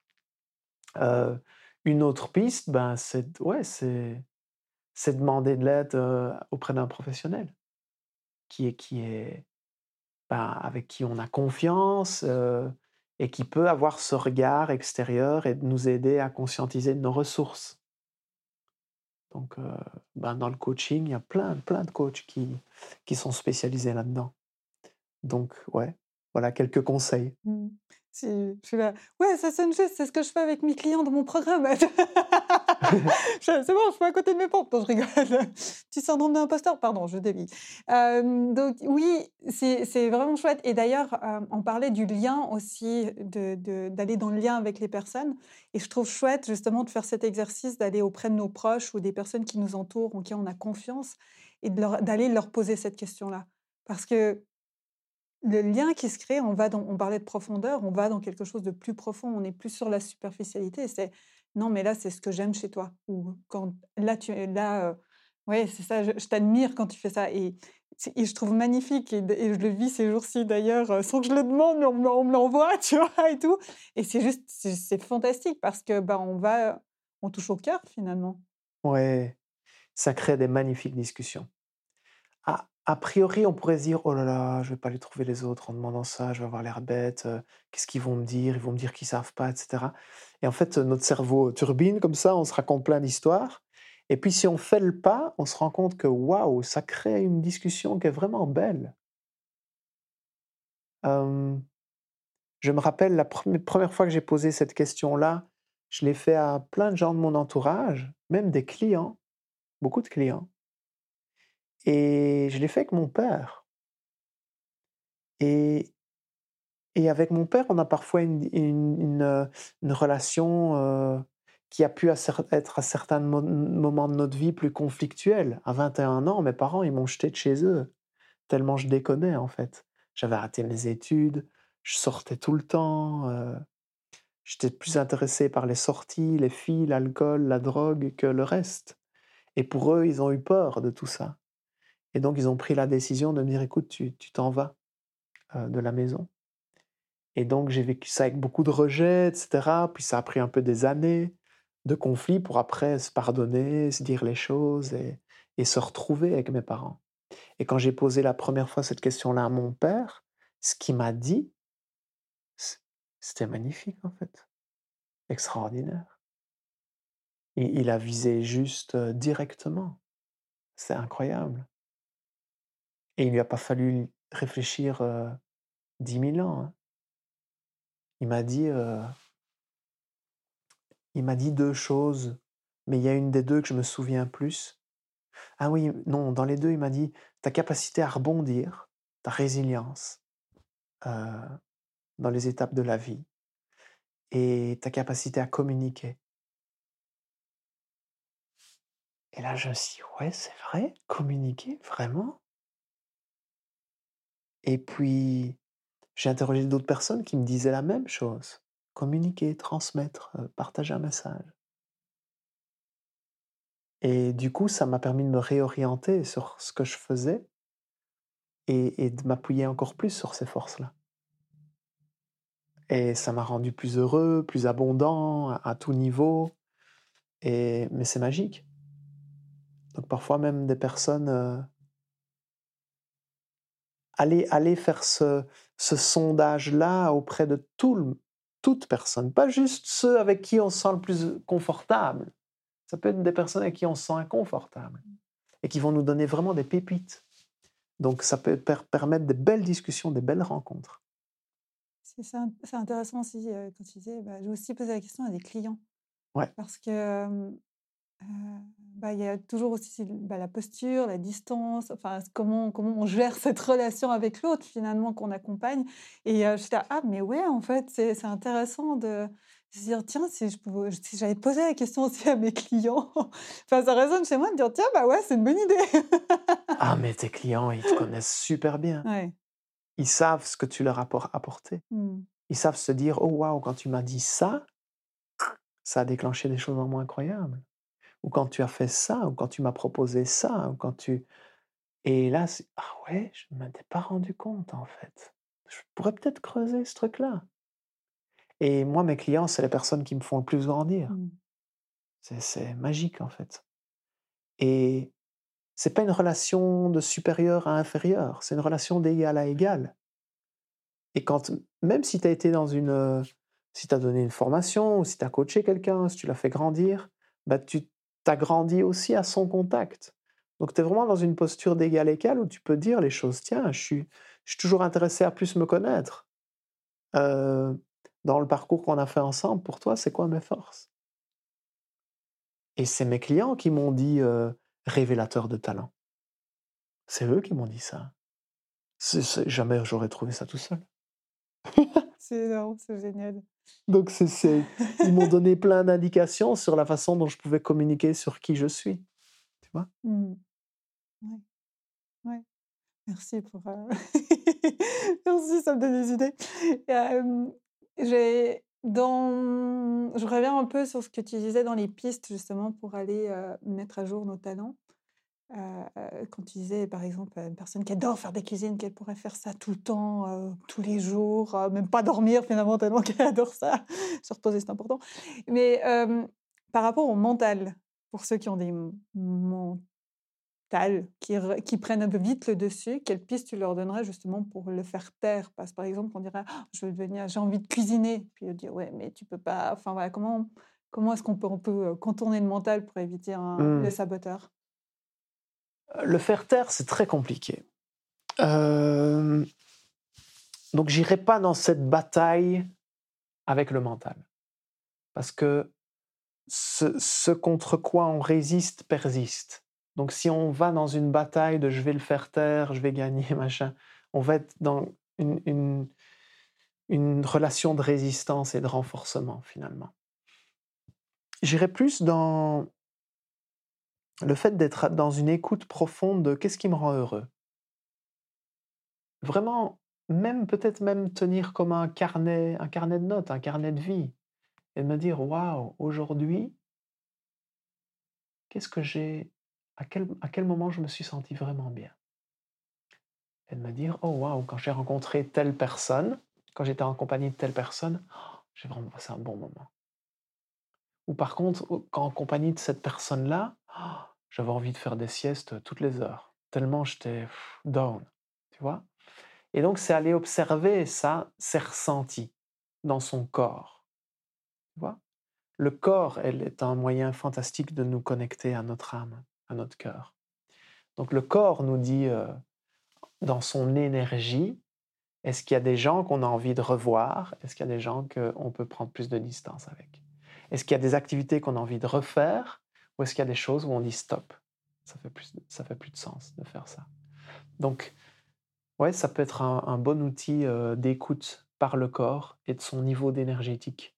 une autre piste, ben, c'est ouais, demander de l'aide auprès d'un professionnel qui est, qui est ben, avec qui on a confiance et qui peut avoir ce regard extérieur et nous aider à conscientiser nos ressources. Donc, ben, dans le coaching, il y a plein, plein de coachs qui, qui sont spécialisés là-dedans. Donc, ouais, voilà quelques conseils. Mmh. là, ouais, ça sonne juste, c'est ce que je fais avec mes clients dans mon programme. c'est bon, je suis à côté de mes pompes. Je rigole. Petit syndrome d'imposteur, pardon, je dévie. Euh, donc oui, c'est vraiment chouette. Et d'ailleurs, euh, on parlait du lien aussi, d'aller dans le lien avec les personnes. Et je trouve chouette justement de faire cet exercice, d'aller auprès de nos proches ou des personnes qui nous entourent, en qui on a confiance, et d'aller leur, leur poser cette question-là. Parce que le lien qui se crée, on va dans, on parlait de profondeur, on va dans quelque chose de plus profond, on n'est plus sur la superficialité. C'est non, mais là, c'est ce que j'aime chez toi. Ou quand là, tu là, ouais, c'est ça, je, t'admire quand tu fais ça. Et, je trouve magnifique, et, je le vis ces jours-ci d'ailleurs, sans que je le demande, mais on, me l'envoie, tu vois, et tout. Et c'est juste, c'est fantastique parce que bah, on va, on touche au cœur finalement. Ouais, ça crée des magnifiques discussions. Ah, a priori, on pourrait se dire oh là là, je vais pas aller trouver les autres en demandant ça, je vais avoir l'air bête, qu'est-ce qu'ils vont me dire? Ils vont me dire qu'ils savent pas, etc. Et en fait, notre cerveau turbine comme ça, on se raconte plein d'histoires. Et puis, si on fait le pas, on se rend compte que waouh, ça crée une discussion qui est vraiment belle. je me rappelle la première fois que j'ai posé cette question-là, je l'ai fait à plein de gens de mon entourage, même des clients, beaucoup de clients. Et je l'ai fait avec mon père. Et, et avec mon père, on a parfois une, une, une, relation euh, qui a pu être à certains moments de notre vie plus conflictuelle. À 21 ans, mes parents, ils m'ont jeté de chez eux, tellement je déconnais en fait. J'avais raté mes études, je sortais tout le temps, euh, j'étais plus intéressé par les sorties, les filles, l'alcool, la drogue que le reste. Et pour eux, ils ont eu peur de tout ça. Et donc, ils ont pris la décision de me dire, écoute, tu t'en vas de la maison. Et donc, j'ai vécu ça avec beaucoup de rejets, etc. Puis ça a pris un peu des années de conflits pour après se pardonner, se dire les choses et, se retrouver avec mes parents. Et quand j'ai posé la première fois cette question-là à mon père, ce qu'il m'a dit, c'était magnifique en fait. Extraordinaire. Il, a visé juste directement. C'est incroyable. Et il lui a pas fallu réfléchir euh, dix mille ans. Hein. Il m'a dit, euh, il m'a dit deux choses, mais il y a une des deux que je me souviens plus. Ah oui, non, dans les deux, il m'a dit ta capacité à rebondir, ta résilience euh, dans les étapes de la vie et ta capacité à communiquer. Et là, je me suis dit, ouais, c'est vrai, communiquer, vraiment? Et puis, j'ai interrogé d'autres personnes qui me disaient la même chose. Communiquer, transmettre, euh, partager un message. Et du coup, ça m'a permis de me réorienter sur ce que je faisais et, de m'appuyer encore plus sur ces forces-là. Et ça m'a rendu plus heureux, plus abondant à, tout niveau. Et, mais c'est magique. Donc parfois même des personnes... Euh, aller, aller faire ce, ce sondage-là auprès de tout le, toute personne, pas juste ceux avec qui on se sent le plus confortable. Ça peut être des personnes avec qui on se sent inconfortable et qui vont nous donner vraiment des pépites. Donc ça peut permettre des belles discussions, des belles rencontres. C'est intéressant aussi euh, quand tu disais, bah, j'ai aussi posé la question à des clients. Ouais. Parce que bah, il y a toujours aussi bah, la posture, la distance, enfin, comment, comment on gère cette relation avec l'autre finalement qu'on accompagne. Et je suis là, ah, mais ouais, en fait, c'est intéressant de se dire, tiens, si si j'avais posé la question aussi à mes clients, enfin, ça résonne chez moi de dire, tiens, bah ouais, c'est une bonne idée. ah, mais tes clients, ils te connaissent super bien. Ils savent ce que tu leur as apporté. Mmh. Ils savent se dire, oh waouh, quand tu m'as dit ça, ça a déclenché des choses en moi incroyables ou quand tu as fait ça, ou quand tu m'as proposé ça, ou quand tu... Et là, c'est, ah ouais, je ne m'étais pas rendu compte en fait. Je pourrais peut-être creuser ce truc-là. Et moi, mes clients, c'est les personnes qui me font le plus grandir. Mmh. C'est magique en fait. Et c'est pas une relation de supérieur à inférieur, c'est une relation d'égal à égal. Et quand, même si tu as été dans une, si tu as donné une formation, ou si tu as coaché quelqu'un, si tu l'as fait grandir, bah tu tu as grandi aussi à son contact. Donc tu es vraiment dans une posture d'égal égal où tu peux dire les choses, tiens, je suis, toujours intéressé à plus me connaître. Euh, dans le parcours qu'on a fait ensemble, pour toi, c'est quoi mes forces? Et c'est mes clients qui m'ont dit euh, révélateur de talent. C'est eux qui m'ont dit ça. jamais j'aurais trouvé ça tout seul. c'est c'est génial. Donc, ils m'ont donné plein d'indications sur la façon dont je pouvais communiquer sur qui je suis. Tu vois? Mmh. ouais. ouais. Merci pour. Euh, merci, ça me donne des idées. j'ai dans... Je reviens un peu sur ce que tu disais dans les pistes, justement, pour aller euh, mettre à jour nos talents. Euh, quand tu disais, par exemple, une personne qui adore faire des cuisines, qu'elle pourrait faire ça tout le temps, euh, tous les jours, euh, même pas dormir finalement, tellement qu'elle adore ça. Se reposer, c'est important. Mais par rapport au mental, pour ceux qui ont des mentales, qui, qui, prennent un peu vite le dessus, quelle piste tu leur donnerais justement pour le faire taire? Parce par exemple, on dirait, «Ah, je veux devenir, j'ai envie de cuisiner. Puis on dire, ouais, mais tu peux pas. Enfin voilà, comment, comment est-ce qu'on peut, on peut contourner le mental pour éviter un, mmh. le saboteur? Le faire taire, c'est très compliqué. Euh, donc, j'irai pas dans cette bataille avec le mental. Parce que ce, contre quoi on résiste persiste. Donc si on va dans une bataille de je vais le faire taire, je vais gagner, machin, on va être dans une, une, relation de résistance et de renforcement finalement. J'irai plus dans le fait d'être dans une écoute profonde de qu'est-ce qui me rend heureux? Vraiment, même peut-être même tenir comme un carnet, un carnet de notes, un carnet de vie, et me dire waouh, aujourd'hui, qu'est-ce que j'ai, à quel, moment je me suis senti vraiment bien? Et de me dire oh waouh, quand j'ai rencontré telle personne, quand j'étais en compagnie de telle personne, oh, j'ai vraiment passé un bon moment. Ou par contre, quand en compagnie de cette personne-là, j'avais envie de faire des siestes toutes les heures, tellement j'étais down, tu vois? Et donc, c'est aller observer ça, c'est ressenti dans son corps. Tu vois? Le corps, elle est un moyen fantastique de nous connecter à notre âme, à notre cœur. Donc, le corps nous dit, euh, dans son énergie, est-ce qu'il y a des gens qu'on a envie de revoir? Est-ce qu'il y a des gens qu'on peut prendre plus de distance avec? Est-ce qu'il y a des activités qu'on a envie de refaire Ou est-ce qu'il y a des choses où on dit stop? Ça fait plus, ça fait plus de sens de faire ça. Donc, Ouais, ça peut être un, bon outil d'écoute par le corps et de son niveau d'énergétique.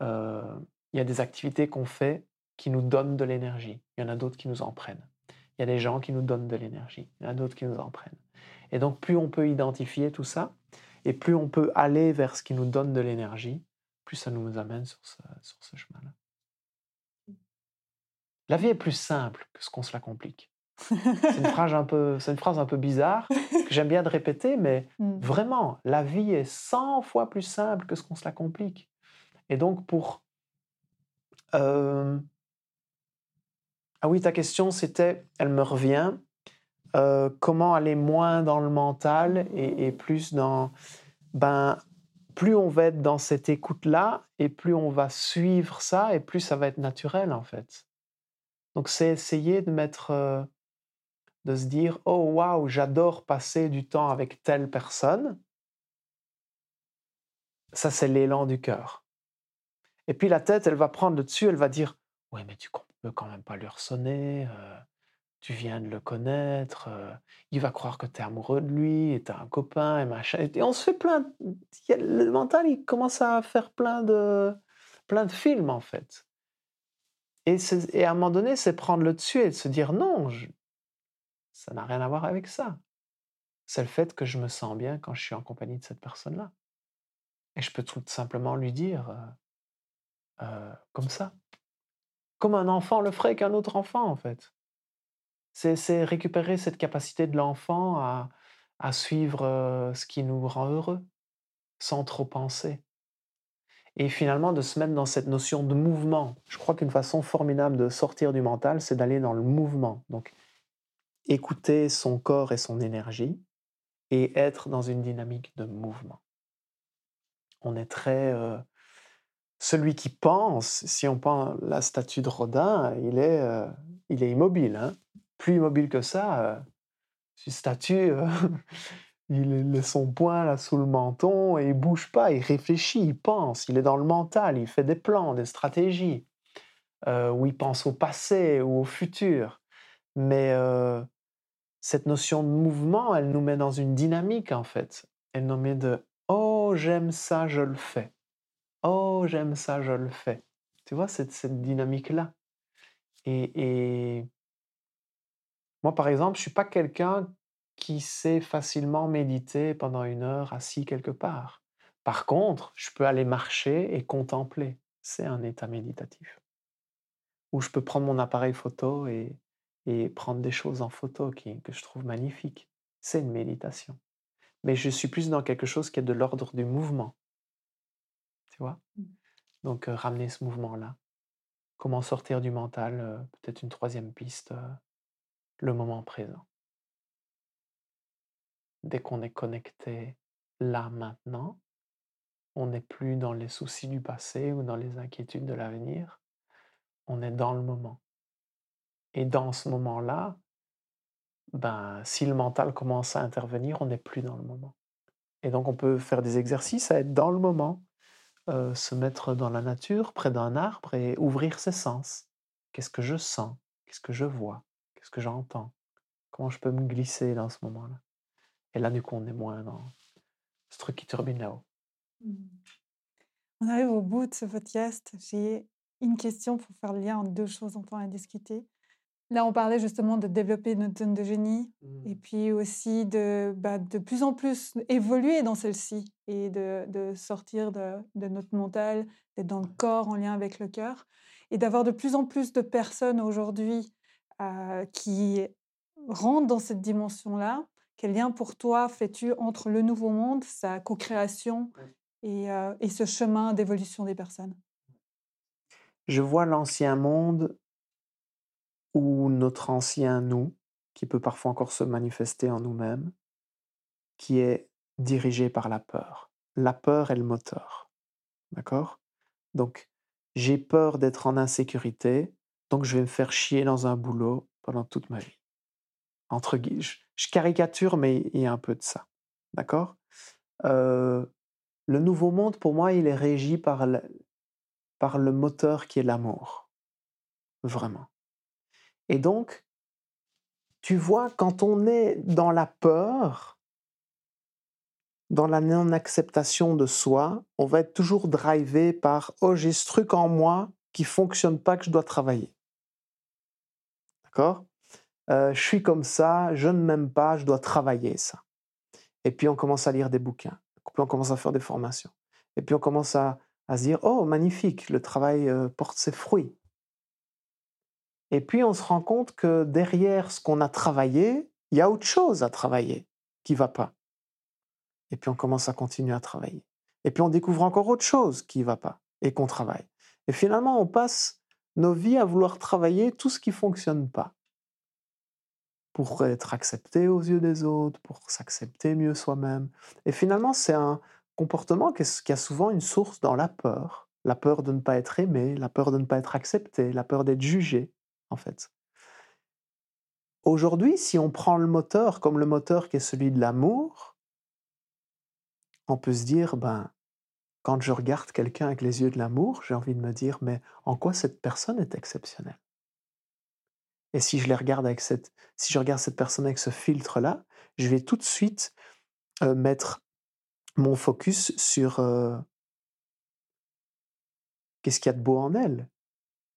il y a des activités qu'on fait qui nous donnent de l'énergie. Il y en a d'autres qui nous en prennent. Il y a des gens qui nous donnent de l'énergie. Il y en a d'autres qui nous en prennent. Et donc, plus on peut identifier tout ça, et plus on peut aller vers ce qui nous donne de l'énergie, plus ça nous amène sur ce, sur ce chemin-là. La vie est plus simple que ce qu'on se la complique. C'est une, phrase un peu, c'est une phrase un peu bizarre que j'aime bien de répéter, mais mmh. vraiment, la vie est 100 fois plus simple que ce qu'on se la complique. Et donc, pour. Euh, ah oui, ta question, c'était, elle me revient, euh, comment aller moins dans le mental et, et, plus dans. Ben, plus on va être dans cette écoute-là, et plus on va suivre ça, et plus ça va être naturel, en fait. Donc, c'est essayer de mettre euh, de se dire oh waouh j'adore passer du temps avec telle personne ça c'est l'élan du cœur. Et puis la tête elle va prendre le dessus elle va dire ouais mais tu peux quand même pas lui ressonner euh, tu viens de le connaître euh, il va croire que tu es amoureux de lui et tu un copain et machin et on se fait plein le mental il commence à faire plein de plein de films en fait et, et à un moment donné c'est prendre le dessus et se dire non ça n'a rien à voir avec ça. C'est le fait que je me sens bien quand je suis en compagnie de cette personne-là. Et je peux tout simplement lui dire euh, euh, comme ça. Comme un enfant le ferait qu'un autre enfant, en fait. C'est récupérer cette capacité de l'enfant à, suivre ce qui nous rend heureux, sans trop penser. Et finalement, de se mettre dans cette notion de mouvement. Je crois qu'une façon formidable de sortir du mental, c'est d'aller dans le mouvement. Donc, écouter son corps et son énergie et être dans une dynamique de mouvement. On est très... Celui qui pense, si on prend la statue de Rodin, il est, il est immobile. Hein. Plus immobile que ça, euh, une statue, il a son poing là sous le menton et il bouge pas, il réfléchit, il pense, il est dans le mental, il fait des plans, des stratégies, où il pense au passé ou au futur. Mais cette notion de mouvement, elle nous met dans une dynamique en fait. Elle nous met de Oh, j'aime ça, je le fais. Oh, j'aime ça, je le fais. Tu vois, cette, cette dynamique-là. Et, moi, par exemple, je ne suis pas quelqu'un qui sait facilement méditer pendant une heure assis quelque part. Par contre, je peux aller marcher et contempler. C'est un état méditatif. Ou je peux prendre mon appareil photo et, et prendre des choses en photo qui, que je trouve magnifiques. C'est une méditation. Mais je suis plus dans quelque chose qui est de l'ordre du mouvement. Tu vois? Mmh. Donc euh, ramener ce mouvement-là. Comment sortir du mental euh, Peut-être une troisième piste, euh, le moment présent. Dès qu'on est connecté là maintenant, on n'est plus dans les soucis du passé ou dans les inquiétudes de l'avenir. On est dans le moment. Et dans ce moment-là, ben, si le mental commence à intervenir, on n'est plus dans le moment. Et donc on peut faire des exercices à être dans le moment, euh, se mettre dans la nature, près d'un arbre et ouvrir ses sens. Qu'est-ce que je sens? Qu'est-ce que je vois? Qu'est-ce que j'entends Comment je peux me glisser dans ce moment-là Et là, du coup, on est moins dans ce truc qui turbine là-haut. Mmh. On arrive au bout de ce podcast. J'ai une question pour faire le lien entre deux choses dont on a discuté. Là, on parlait justement de développer notre zone de génie et mmh. puis aussi de, bah, de plus en plus évoluer dans celle-ci et de, de sortir de, de, notre mental, d'être dans le corps en lien avec le cœur et d'avoir de plus en plus de personnes aujourd'hui euh, qui rentrent dans cette dimension-là. Quel lien pour toi fais-tu entre le nouveau monde, sa co-création et, euh, et ce chemin d'évolution des personnes? Je vois l'ancien monde ou notre ancien nous, qui peut parfois encore se manifester en nous-mêmes, qui est dirigé par la peur. La peur est le moteur. D'accord? Donc, j'ai peur d'être en insécurité, donc je vais me faire chier dans un boulot pendant toute ma vie. Entre je, je caricature, mais il y a un peu de ça. D'accord? Le nouveau monde, pour moi, il est régi par par le moteur qui est l'amour. Vraiment. Et donc, tu vois, quand on est dans la peur, dans la non-acceptation de soi, on va être toujours drivé par Oh, j'ai ce truc en moi qui fonctionne pas, que je dois travailler. D'accord? Euh, Je suis comme ça, je ne m'aime pas, je dois travailler ça. Et puis on commence à lire des bouquins, puis on commence à faire des formations. Et puis on commence à, se dire Oh, magnifique, le travail euh, porte ses fruits. Et puis on se rend compte que derrière ce qu'on a travaillé, il y a autre chose à travailler qui va pas. Et puis on commence à continuer à travailler. Et puis on découvre encore autre chose qui va pas et qu'on travaille. Et finalement, on passe nos vies à vouloir travailler tout ce qui fonctionne pas pour être accepté aux yeux des autres, pour s'accepter mieux soi-même. Et finalement, c'est un comportement qui a souvent une source dans la peur. La peur de ne pas être aimé, la peur de ne pas être accepté, la peur d'être jugé en fait. Aujourd'hui, si on prend le moteur comme le moteur qui est celui de l'amour, on peut se dire, ben, quand je regarde quelqu'un avec les yeux de l'amour, j'ai envie de me dire, mais en quoi cette personne est exceptionnelle? Et si je regarde cette personne avec ce filtre-là, je vais tout de suite euh, mettre mon focus sur euh, qu'est-ce qu'il y a de beau en elle,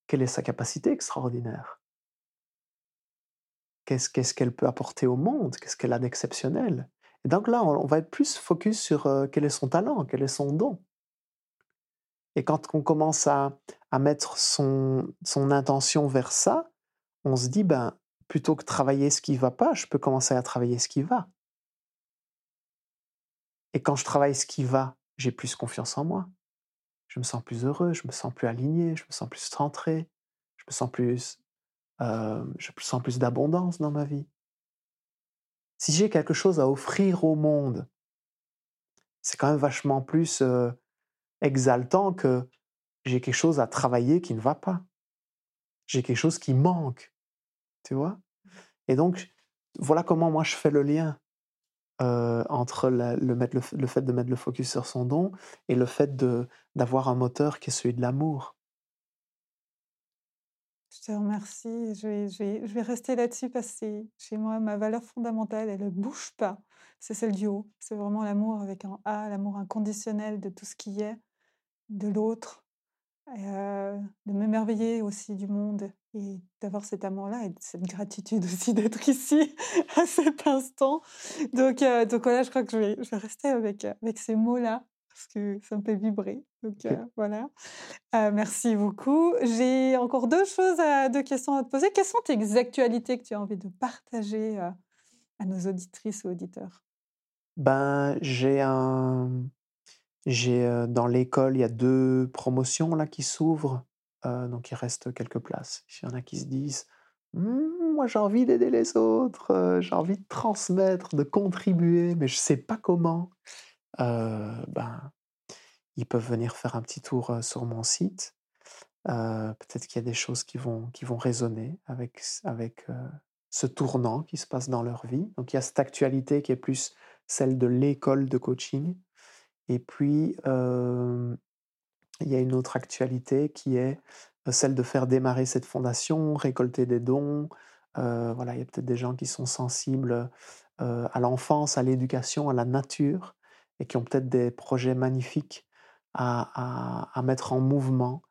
quelle est sa capacité extraordinaire? Qu'est-ce qu'elle peut apporter au monde? Qu'est-ce qu'elle a d'exceptionnel? Et donc là, on, va être plus focus sur euh, quel est son talent, quel est son don. Et quand on commence à, mettre son, son intention vers ça, on se dit, ben, plutôt que travailler ce qui va pas, je peux commencer à travailler ce qui va. Et quand je travaille ce qui va, j'ai plus confiance en moi je me sens plus heureux, je me sens plus aligné, je me sens plus centré, je me sens plus, euh, sens plus d'abondance dans ma vie. Si j'ai quelque chose à offrir au monde, c'est quand même vachement plus euh, exaltant que j'ai quelque chose à travailler qui ne va pas. J'ai quelque chose qui manque, tu vois? Et donc, voilà comment moi je fais le lien euh, entre le, le, fait de mettre le focus sur son don et le fait d'avoir un moteur qui est celui de l'amour. Je te remercie. Je vais, je vais, je vais rester là-dessus parce que chez moi, ma valeur fondamentale, elle ne bouge pas. C'est celle du haut. C'est vraiment l'amour avec un A, l'amour inconditionnel de tout ce qui est, de l'autre, euh, de m'émerveiller aussi du monde et d'avoir cet amour-là et cette gratitude aussi d'être ici à cet instant. Donc, euh, donc voilà, je crois que je vais, je vais rester avec, avec ces mots-là parce que ça me fait vibrer. Donc euh, voilà. merci beaucoup. J'ai encore deux choses, à, deux questions à te poser. Quelles sont tes actualités que tu as envie de partager à nos auditrices ou auditeurs? Ben, j'ai un j'ai, dans l'école, il y a deux promotions là qui s'ouvrent, donc il reste quelques places. Il y en a qui se disent: «Mmh, moi j'ai envie d'aider les autres, j'ai envie de transmettre, de contribuer, mais je sais pas comment». ben, ils peuvent venir faire un petit tour, sur mon site. peut-être qu'il y a des choses qui vont qui vont résonner avec avec, ce tournant qui se passe dans leur vie. Donc il y a cette actualité qui est plus celle de l'école de coaching. Et puis, il y a une autre actualité qui est celle de faire démarrer cette fondation, récolter des dons, voilà, il y a peut-être des gens qui sont sensibles à l'enfance, à l'éducation, à la nature, et qui ont peut-être des projets magnifiques à, à, mettre en mouvement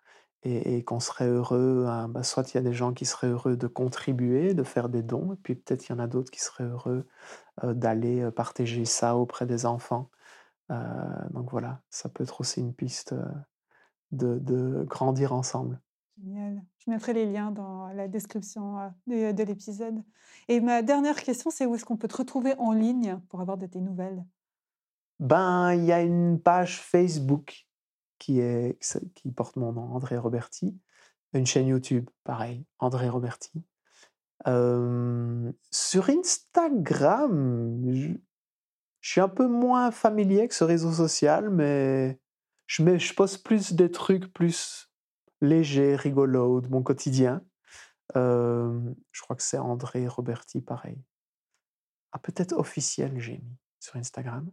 et, qu'on serait heureux, hein, bah, soit il y a des gens qui seraient heureux de contribuer, de faire des dons, et puis peut-être il y en a d'autres qui seraient heureux d'aller partager ça auprès des enfants. donc voilà, ça peut être aussi une piste de, de grandir ensemble. Génial. Je mettrai les liens dans la description de, de l'épisode. Et ma dernière question, c'est où est-ce qu'on peut te retrouver en ligne pour avoir de tes nouvelles? Ben, il y a une page Facebook qui, est, qui porte mon nom, André Roberti. Une chaîne YouTube, pareil, André Roberti. sur Instagram, je, suis un peu moins familier avec ce réseau social, mais je, mets, je poste plus des trucs plus légers, rigolos de mon quotidien. je crois que c'est André Roberti, pareil. Ah, peut-être officiel, j'ai mis sur Instagram.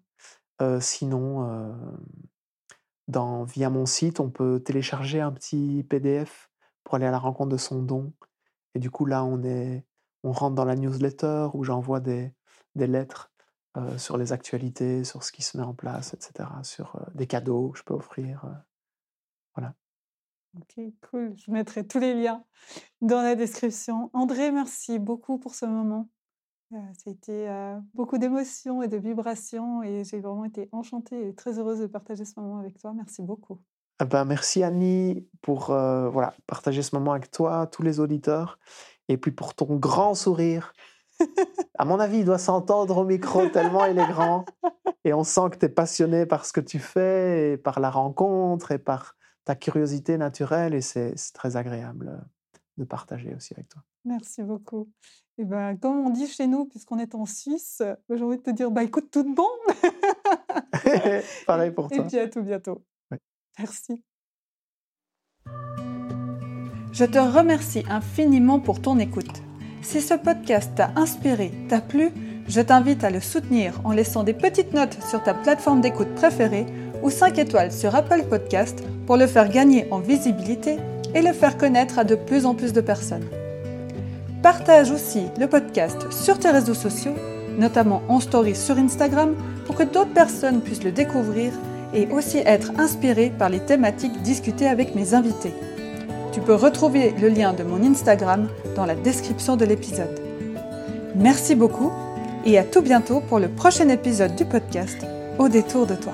sinon, via mon site, on peut télécharger un petit PDF pour aller à la rencontre de son don. Et du coup, là, on, est, on rentre dans la newsletter où j'envoie des, des lettres sur les actualités, sur ce qui se met en place, etc., sur des cadeaux que je peux offrir. voilà. Ok, cool. Je mettrai tous les liens dans la description. André, merci beaucoup pour ce moment. Euh, a été euh, beaucoup d'émotions et de vibrations et j'ai vraiment été enchantée et très heureuse de partager ce moment avec toi. Merci beaucoup. Ah ben, merci Annie pour euh, voilà, partager ce moment avec toi, tous les auditeurs, et puis pour ton grand sourire. à mon avis, il doit s'entendre au micro tellement il est grand. Et on sent que tu es passionné par ce que tu fais, et par la rencontre, et par ta curiosité naturelle, et c'est très agréable de partager aussi avec toi. Merci beaucoup. Et ben, comme on dit chez nous, puisqu'on est en Suisse, bah, j'ai envie de te dire, bah, écoute, tout bon. Pareil pour toi. Et puis à tout bientôt. Merci. Je te remercie infiniment pour ton écoute. Si ce podcast t'a inspiré, t'a plu, je t'invite à le soutenir en laissant des petites notes sur ta plateforme d'écoute préférée ou 5 étoiles sur Apple Podcast pour le faire gagner en visibilité et le faire connaître à de plus en plus de personnes. Partage aussi le podcast sur tes réseaux sociaux, notamment en story sur Instagram, pour que d'autres personnes puissent le découvrir et aussi être inspirées par les thématiques discutées avec mes invités. Tu peux retrouver le lien de mon Instagram dans la description de l'épisode. Merci beaucoup et à tout bientôt pour le prochain épisode du podcast Au détour de toi.